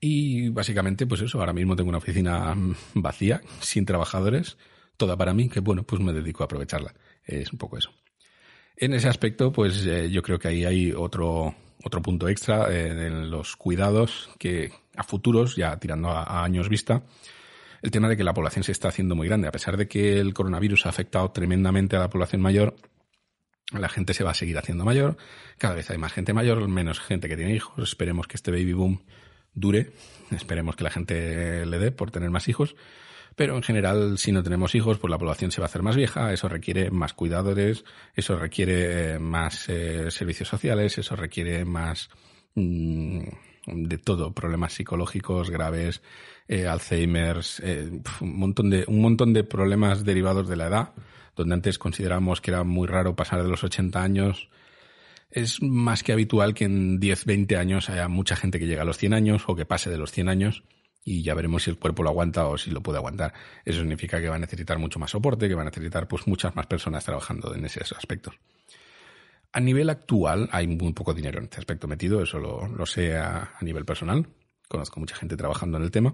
[SPEAKER 1] Y básicamente, pues eso, ahora mismo tengo una oficina mm, vacía, sin trabajadores, toda para mí, que bueno, pues me dedico a aprovecharla. Es un poco eso. En ese aspecto, pues eh, yo creo que ahí hay otro, otro punto extra en los cuidados que a futuros, ya tirando a años vista, el tema de que la población se está haciendo muy grande. A pesar de que el coronavirus ha afectado tremendamente a la población mayor, la gente se va a seguir haciendo mayor, cada vez hay más gente mayor, menos gente que tiene hijos, esperemos que este baby boom dure, esperemos que la gente le dé por tener más hijos, pero en general si no tenemos hijos, pues la población se va a hacer más vieja, eso requiere más cuidadores, eso requiere eh, más eh, servicios sociales, eso requiere más mm, de todo, problemas psicológicos graves, eh, Alzheimer's, eh, un montón de, un montón de problemas derivados de la edad, donde antes considerábamos que era muy raro pasar de los 80 años. Es más que habitual que en 10, 20 años haya mucha gente que llegue a los 100 años o que pase de los 100 años y ya veremos si el cuerpo lo aguanta o si lo puede aguantar. Eso significa que va a necesitar mucho más soporte, que va a necesitar pues muchas más personas trabajando en esos aspectos. A nivel actual hay muy poco dinero en este aspecto metido, eso lo, sé a, nivel personal. Conozco mucha gente trabajando en el tema.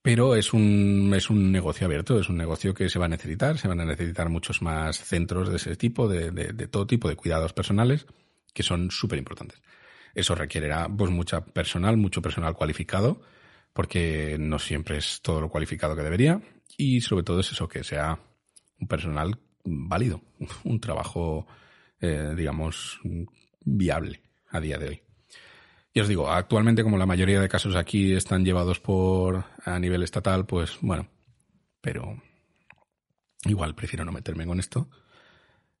[SPEAKER 1] Pero es un, es un negocio abierto, es un negocio que se va a necesitar, se van a necesitar muchos más centros de ese tipo, de, de, todo tipo de cuidados personales, que son súper importantes. Eso requerirá pues mucha personal, mucho personal cualificado, porque no siempre es todo lo cualificado que debería, y sobre todo es eso, que sea un personal válido, un trabajo eh, digamos, viable a día de hoy. Y os digo, actualmente como la mayoría de casos aquí están llevados por a nivel estatal, pues bueno, pero igual prefiero no meterme con esto.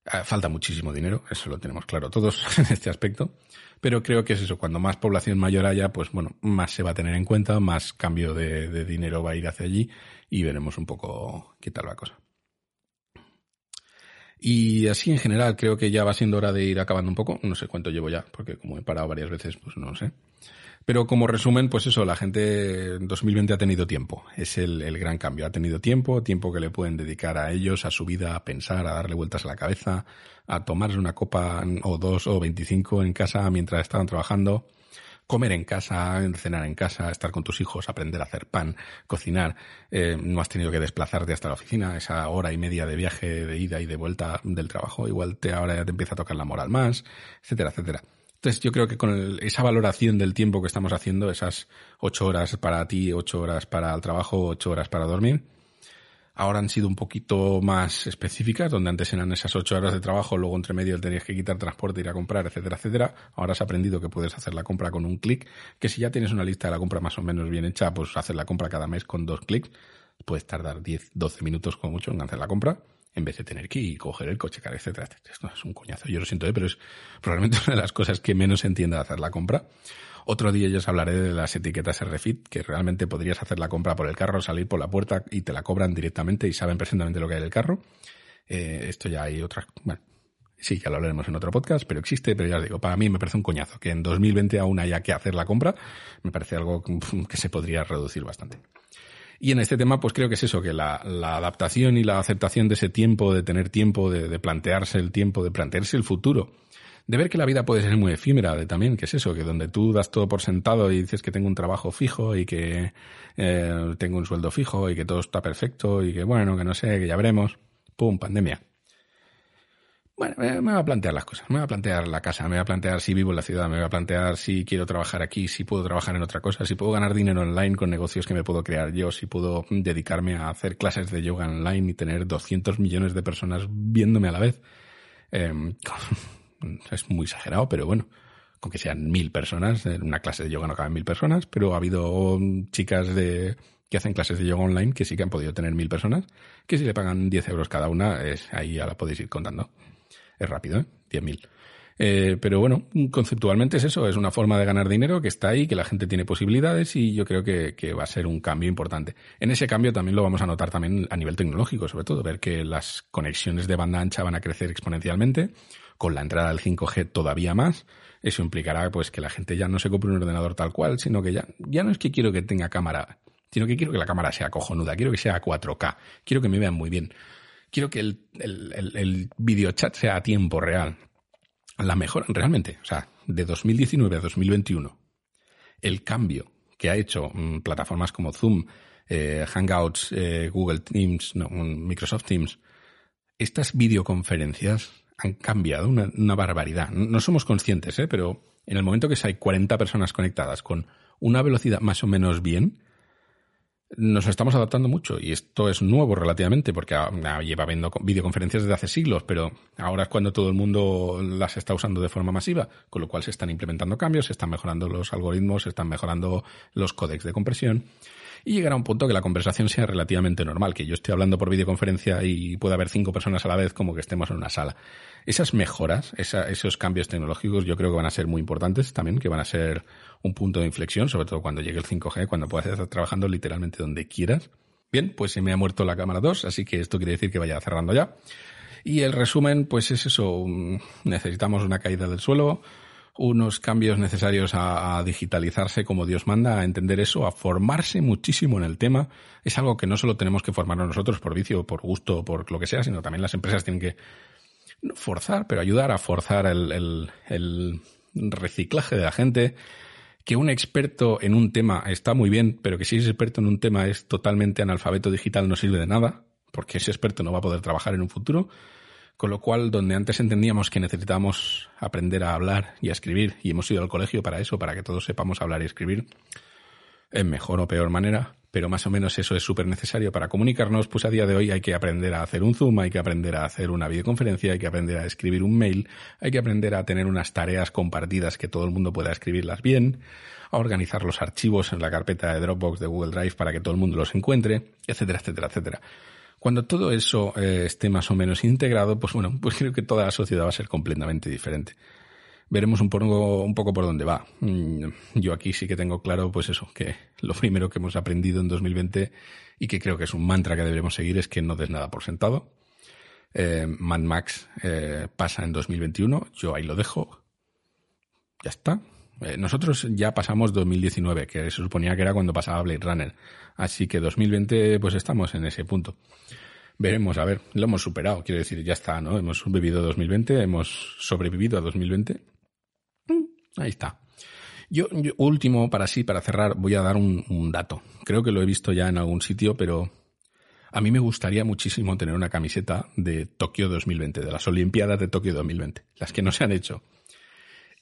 [SPEAKER 1] Ah, falta muchísimo dinero, eso lo tenemos claro todos en este aspecto, pero creo que es eso, cuando más población mayor haya, pues bueno, más se va a tener en cuenta, más cambio de, dinero va a ir hacia allí y veremos un poco qué tal la cosa. Y así en general creo que ya va siendo hora de ir acabando un poco. No sé cuánto llevo ya, porque como he parado varias veces, pues no lo sé. Pero como resumen, pues eso, la gente en 2020 ha tenido tiempo. Es el, el, gran cambio. Ha tenido tiempo, tiempo que le pueden dedicar a ellos, a su vida, a pensar, a darle vueltas a la cabeza, a tomarse una copa o dos o veinticinco en casa mientras estaban trabajando comer en casa, cenar en casa, estar con tus hijos, aprender a hacer pan, cocinar, eh, no has tenido que desplazarte hasta la oficina, esa hora y media de viaje de ida y de vuelta del trabajo, igual te ahora ya te empieza a tocar la moral más, etcétera, etcétera. Entonces yo creo que con esa valoración del tiempo que estamos haciendo, esas ocho horas para ti, ocho horas para el trabajo, ocho horas para dormir, ahora han sido un poquito más específicas, donde antes eran esas ocho horas de trabajo, luego entre medio tenías que quitar transporte, ir a comprar, etcétera, etcétera. Ahora has aprendido que puedes hacer la compra con un clic, que si ya tienes una lista de la compra más o menos bien hecha, pues hacer la compra cada mes con dos clics. Puedes tardar 10, 12 minutos como mucho en hacer la compra, en vez de tener que ir, coger el coche, etcétera, etcétera. Esto es un coñazo, yo lo siento, ¿eh? pero es probablemente una de las cosas que menos entiende de hacer la compra. Otro día yo os hablaré de las etiquetas RFID, que realmente podrías hacer la compra por el carro, salir por la puerta y te la cobran directamente y saben perfectamente lo que hay en el carro. Eh, esto ya hay otras, bueno, sí, ya lo hablaremos en otro podcast, pero existe, pero ya os digo, para mí me parece un coñazo que en 2020 aún haya que hacer la compra, me parece algo que se podría reducir bastante. Y en este tema, pues creo que es eso, que la, adaptación y la aceptación de ese tiempo, de tener tiempo, de, plantearse el tiempo, de plantearse el futuro, de ver que la vida puede ser muy efímera, de también, que es eso, que donde tú das todo por sentado y dices que tengo un trabajo fijo y que eh, tengo un sueldo fijo y que todo está perfecto y que bueno, que no sé, que ya veremos, pum, pandemia. Bueno, me voy a plantear las cosas. Me voy a plantear la casa, me voy a plantear si vivo en la ciudad, me voy a plantear si quiero trabajar aquí, si puedo trabajar en otra cosa, si puedo ganar dinero online con negocios que me puedo crear yo, si puedo dedicarme a hacer clases de yoga online y tener 200 millones de personas viéndome a la vez. Em, es muy exagerado, pero bueno, con que sean mil personas, en una clase de yoga no caben mil personas, pero ha habido chicas de que hacen clases de yoga online que sí que han podido tener mil personas, que si le pagan 10 euros cada una, es, ahí ya la podéis ir contando. Es rápido, ¿eh? 10.000. Eh, pero bueno, conceptualmente es eso, es una forma de ganar dinero que está ahí, que la gente tiene posibilidades y yo creo que, que, va a ser un cambio importante. En ese cambio también lo vamos a notar también a nivel tecnológico, sobre todo, ver que las conexiones de banda ancha van a crecer exponencialmente, con la entrada del 5G todavía más. Eso implicará pues que la gente ya no se compre un ordenador tal cual, sino que ya, ya no es que quiero que tenga cámara, sino que quiero que la cámara sea cojonuda, quiero que sea 4K, quiero que me vean muy bien quiero que el, el, el, videochat sea a tiempo real. La mejor, realmente, o sea, de 2019 a 2021, el cambio que ha hecho mm, plataformas como Zoom, eh, Hangouts, eh, Google Teams, no, Microsoft Teams, estas videoconferencias han cambiado una, una barbaridad. No, somos conscientes, ¿eh? pero en el momento que hay 40 personas conectadas con una velocidad más o menos bien, nos estamos adaptando mucho y esto es nuevo relativamente porque lleva habiendo videoconferencias desde hace siglos, pero ahora es cuando todo el mundo las está usando de forma masiva, con lo cual se están implementando cambios, se están mejorando los algoritmos, se están mejorando los códex de compresión y llegará un punto que la conversación sea relativamente normal, que yo esté hablando por videoconferencia y pueda haber cinco personas a la vez como que estemos en una sala. Esas mejoras, esos cambios tecnológicos yo creo que van a ser muy importantes también, que van a ser un punto de inflexión, sobre todo cuando llegue el 5G, cuando puedas estar trabajando literalmente donde quieras. Bien, pues se me ha muerto la cámara 2, así que esto quiere decir que vaya cerrando ya. Y el resumen, pues es eso, necesitamos una caída del suelo, unos cambios necesarios a, digitalizarse como Dios manda, a entender eso, a formarse muchísimo en el tema. Es algo que no solo tenemos que formarnos nosotros por vicio, por gusto, por lo que sea, sino también las empresas tienen que forzar, pero ayudar a forzar el, el reciclaje de la gente. Que un experto en un tema está muy bien, pero que si ese experto en un tema es totalmente analfabeto digital no sirve de nada, porque ese experto no va a poder trabajar en un futuro. Con lo cual, donde antes entendíamos que necesitábamos aprender a hablar y a escribir, y hemos ido al colegio para eso, para que todos sepamos hablar y escribir, en mejor o peor manera, pero más o menos eso es súper necesario para comunicarnos, pues a día de hoy hay que aprender a hacer un Zoom, hay que aprender a hacer una videoconferencia, hay que aprender a escribir un mail, hay que aprender a tener unas tareas compartidas que todo el mundo pueda escribirlas bien, a organizar los archivos en la carpeta de Dropbox de Google Drive para que todo el mundo los encuentre, etcétera, etcétera, etcétera. Cuando todo eso eh, esté más o menos integrado, pues bueno, pues creo que toda la sociedad va a ser completamente diferente. Veremos un poco, un poco por dónde va. Mm, yo aquí sí que tengo claro, pues eso, que lo primero que hemos aprendido en 2020 y que creo que es un mantra que deberemos seguir es que no des nada por sentado. Eh, Mad Max eh, pasa en 2021, yo ahí lo dejo. Ya está. Eh, nosotros ya pasamos 2019, que se suponía que era cuando pasaba Blade Runner. Así que 2020, pues estamos en ese punto. Veremos, a ver, lo hemos superado, quiero decir, ya está, ¿no? Hemos vivido 2020, hemos sobrevivido a 2020. Ahí está. Yo, último, para sí, para cerrar, voy a dar un, un dato. Creo que lo he visto ya en algún sitio, pero a mí me gustaría muchísimo tener una camiseta de Tokio 2020, de las Olimpiadas de Tokio 2020, las que no se han hecho.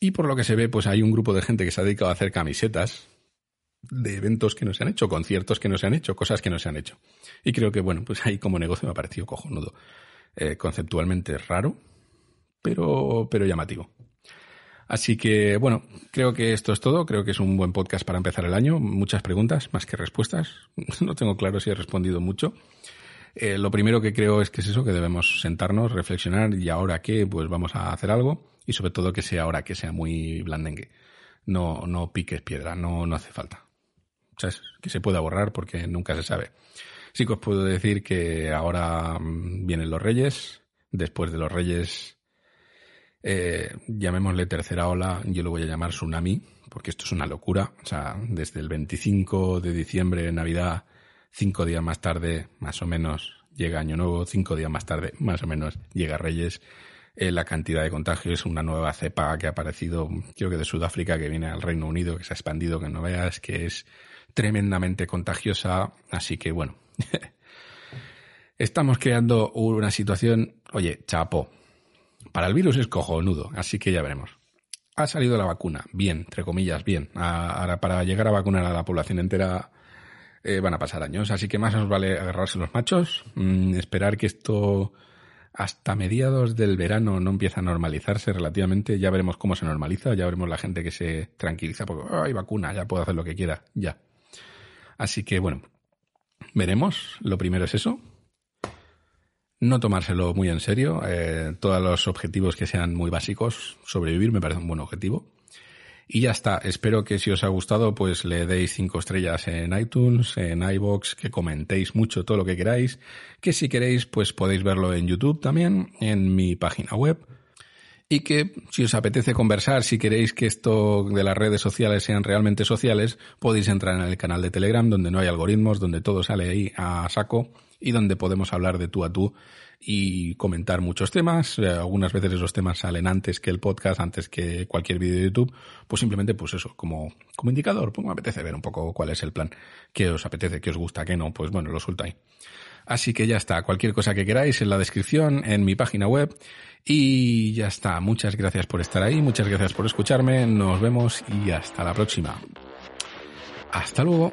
[SPEAKER 1] Y por lo que se ve, pues hay un grupo de gente que se ha dedicado a hacer camisetas de eventos que no se han hecho, conciertos que no se han hecho, cosas que no se han hecho. Y creo que, bueno, pues ahí como negocio me ha parecido cojonudo. Eh, conceptualmente raro, pero, pero llamativo. Así que, bueno, creo que esto es todo. Creo que es un buen podcast para empezar el año. Muchas preguntas, más que respuestas. No tengo claro si he respondido mucho. Eh, lo primero que creo es que es eso, que debemos sentarnos, reflexionar y ahora qué, pues vamos a hacer algo y sobre todo que sea ahora que sea muy blandengue. no, no piques piedra, no, no hace falta. ¿Sabes? Que se pueda borrar porque nunca se sabe. Sí que os puedo decir que ahora mm, vienen los reyes, después de los reyes, eh, llamémosle tercera ola, yo lo voy a llamar tsunami, porque esto es una locura. O sea, desde el 25 de diciembre, Navidad, cinco días más tarde, más o menos, llega Año Nuevo, cinco días más tarde, más o menos, llega Reyes. Eh, la cantidad de contagios, una nueva cepa que ha aparecido, creo que de Sudáfrica, que viene al Reino Unido, que se ha expandido, que no veas, que es tremendamente contagiosa. Así que bueno, estamos creando una situación, oye, chapo. Para el virus es cojonudo, así que ya veremos. Ha salido la vacuna, bien, entre comillas, bien. Ahora, para llegar a vacunar a la población entera eh, van a pasar años, así que más nos vale agarrarse los machos, mm, esperar que esto hasta mediados del verano no empieza a normalizarse relativamente, ya veremos cómo se normaliza, ya veremos la gente que se tranquiliza porque hay vacuna, ya puedo hacer lo que quiera, ya. Así que bueno, veremos. Lo primero es eso. No tomárselo muy en serio. Eh, todos los objetivos que sean muy básicos, sobrevivir me parece un buen objetivo. Y ya está. Espero que si os ha gustado, pues le deis cinco estrellas en iTunes, en iBox, que comentéis mucho todo lo que queráis. Que si queréis, pues podéis verlo en YouTube también, en mi página web y que si os apetece conversar, si queréis que esto de las redes sociales sean realmente sociales, podéis entrar en el canal de Telegram donde no hay algoritmos, donde todo sale ahí a saco y donde podemos hablar de tú a tú y comentar muchos temas. Eh, algunas veces esos temas salen antes que el podcast, antes que cualquier vídeo de YouTube. Pues simplemente, pues eso, como, como indicador, pues me apetece ver un poco cuál es el plan. ¿Qué os apetece? ¿Qué os gusta? ¿Qué no? Pues bueno, lo suelto ahí. Así que ya está. Cualquier cosa que queráis en la descripción, en mi página web. Y ya está. Muchas gracias por estar ahí. Muchas gracias por escucharme. Nos vemos y hasta la próxima. Hasta luego.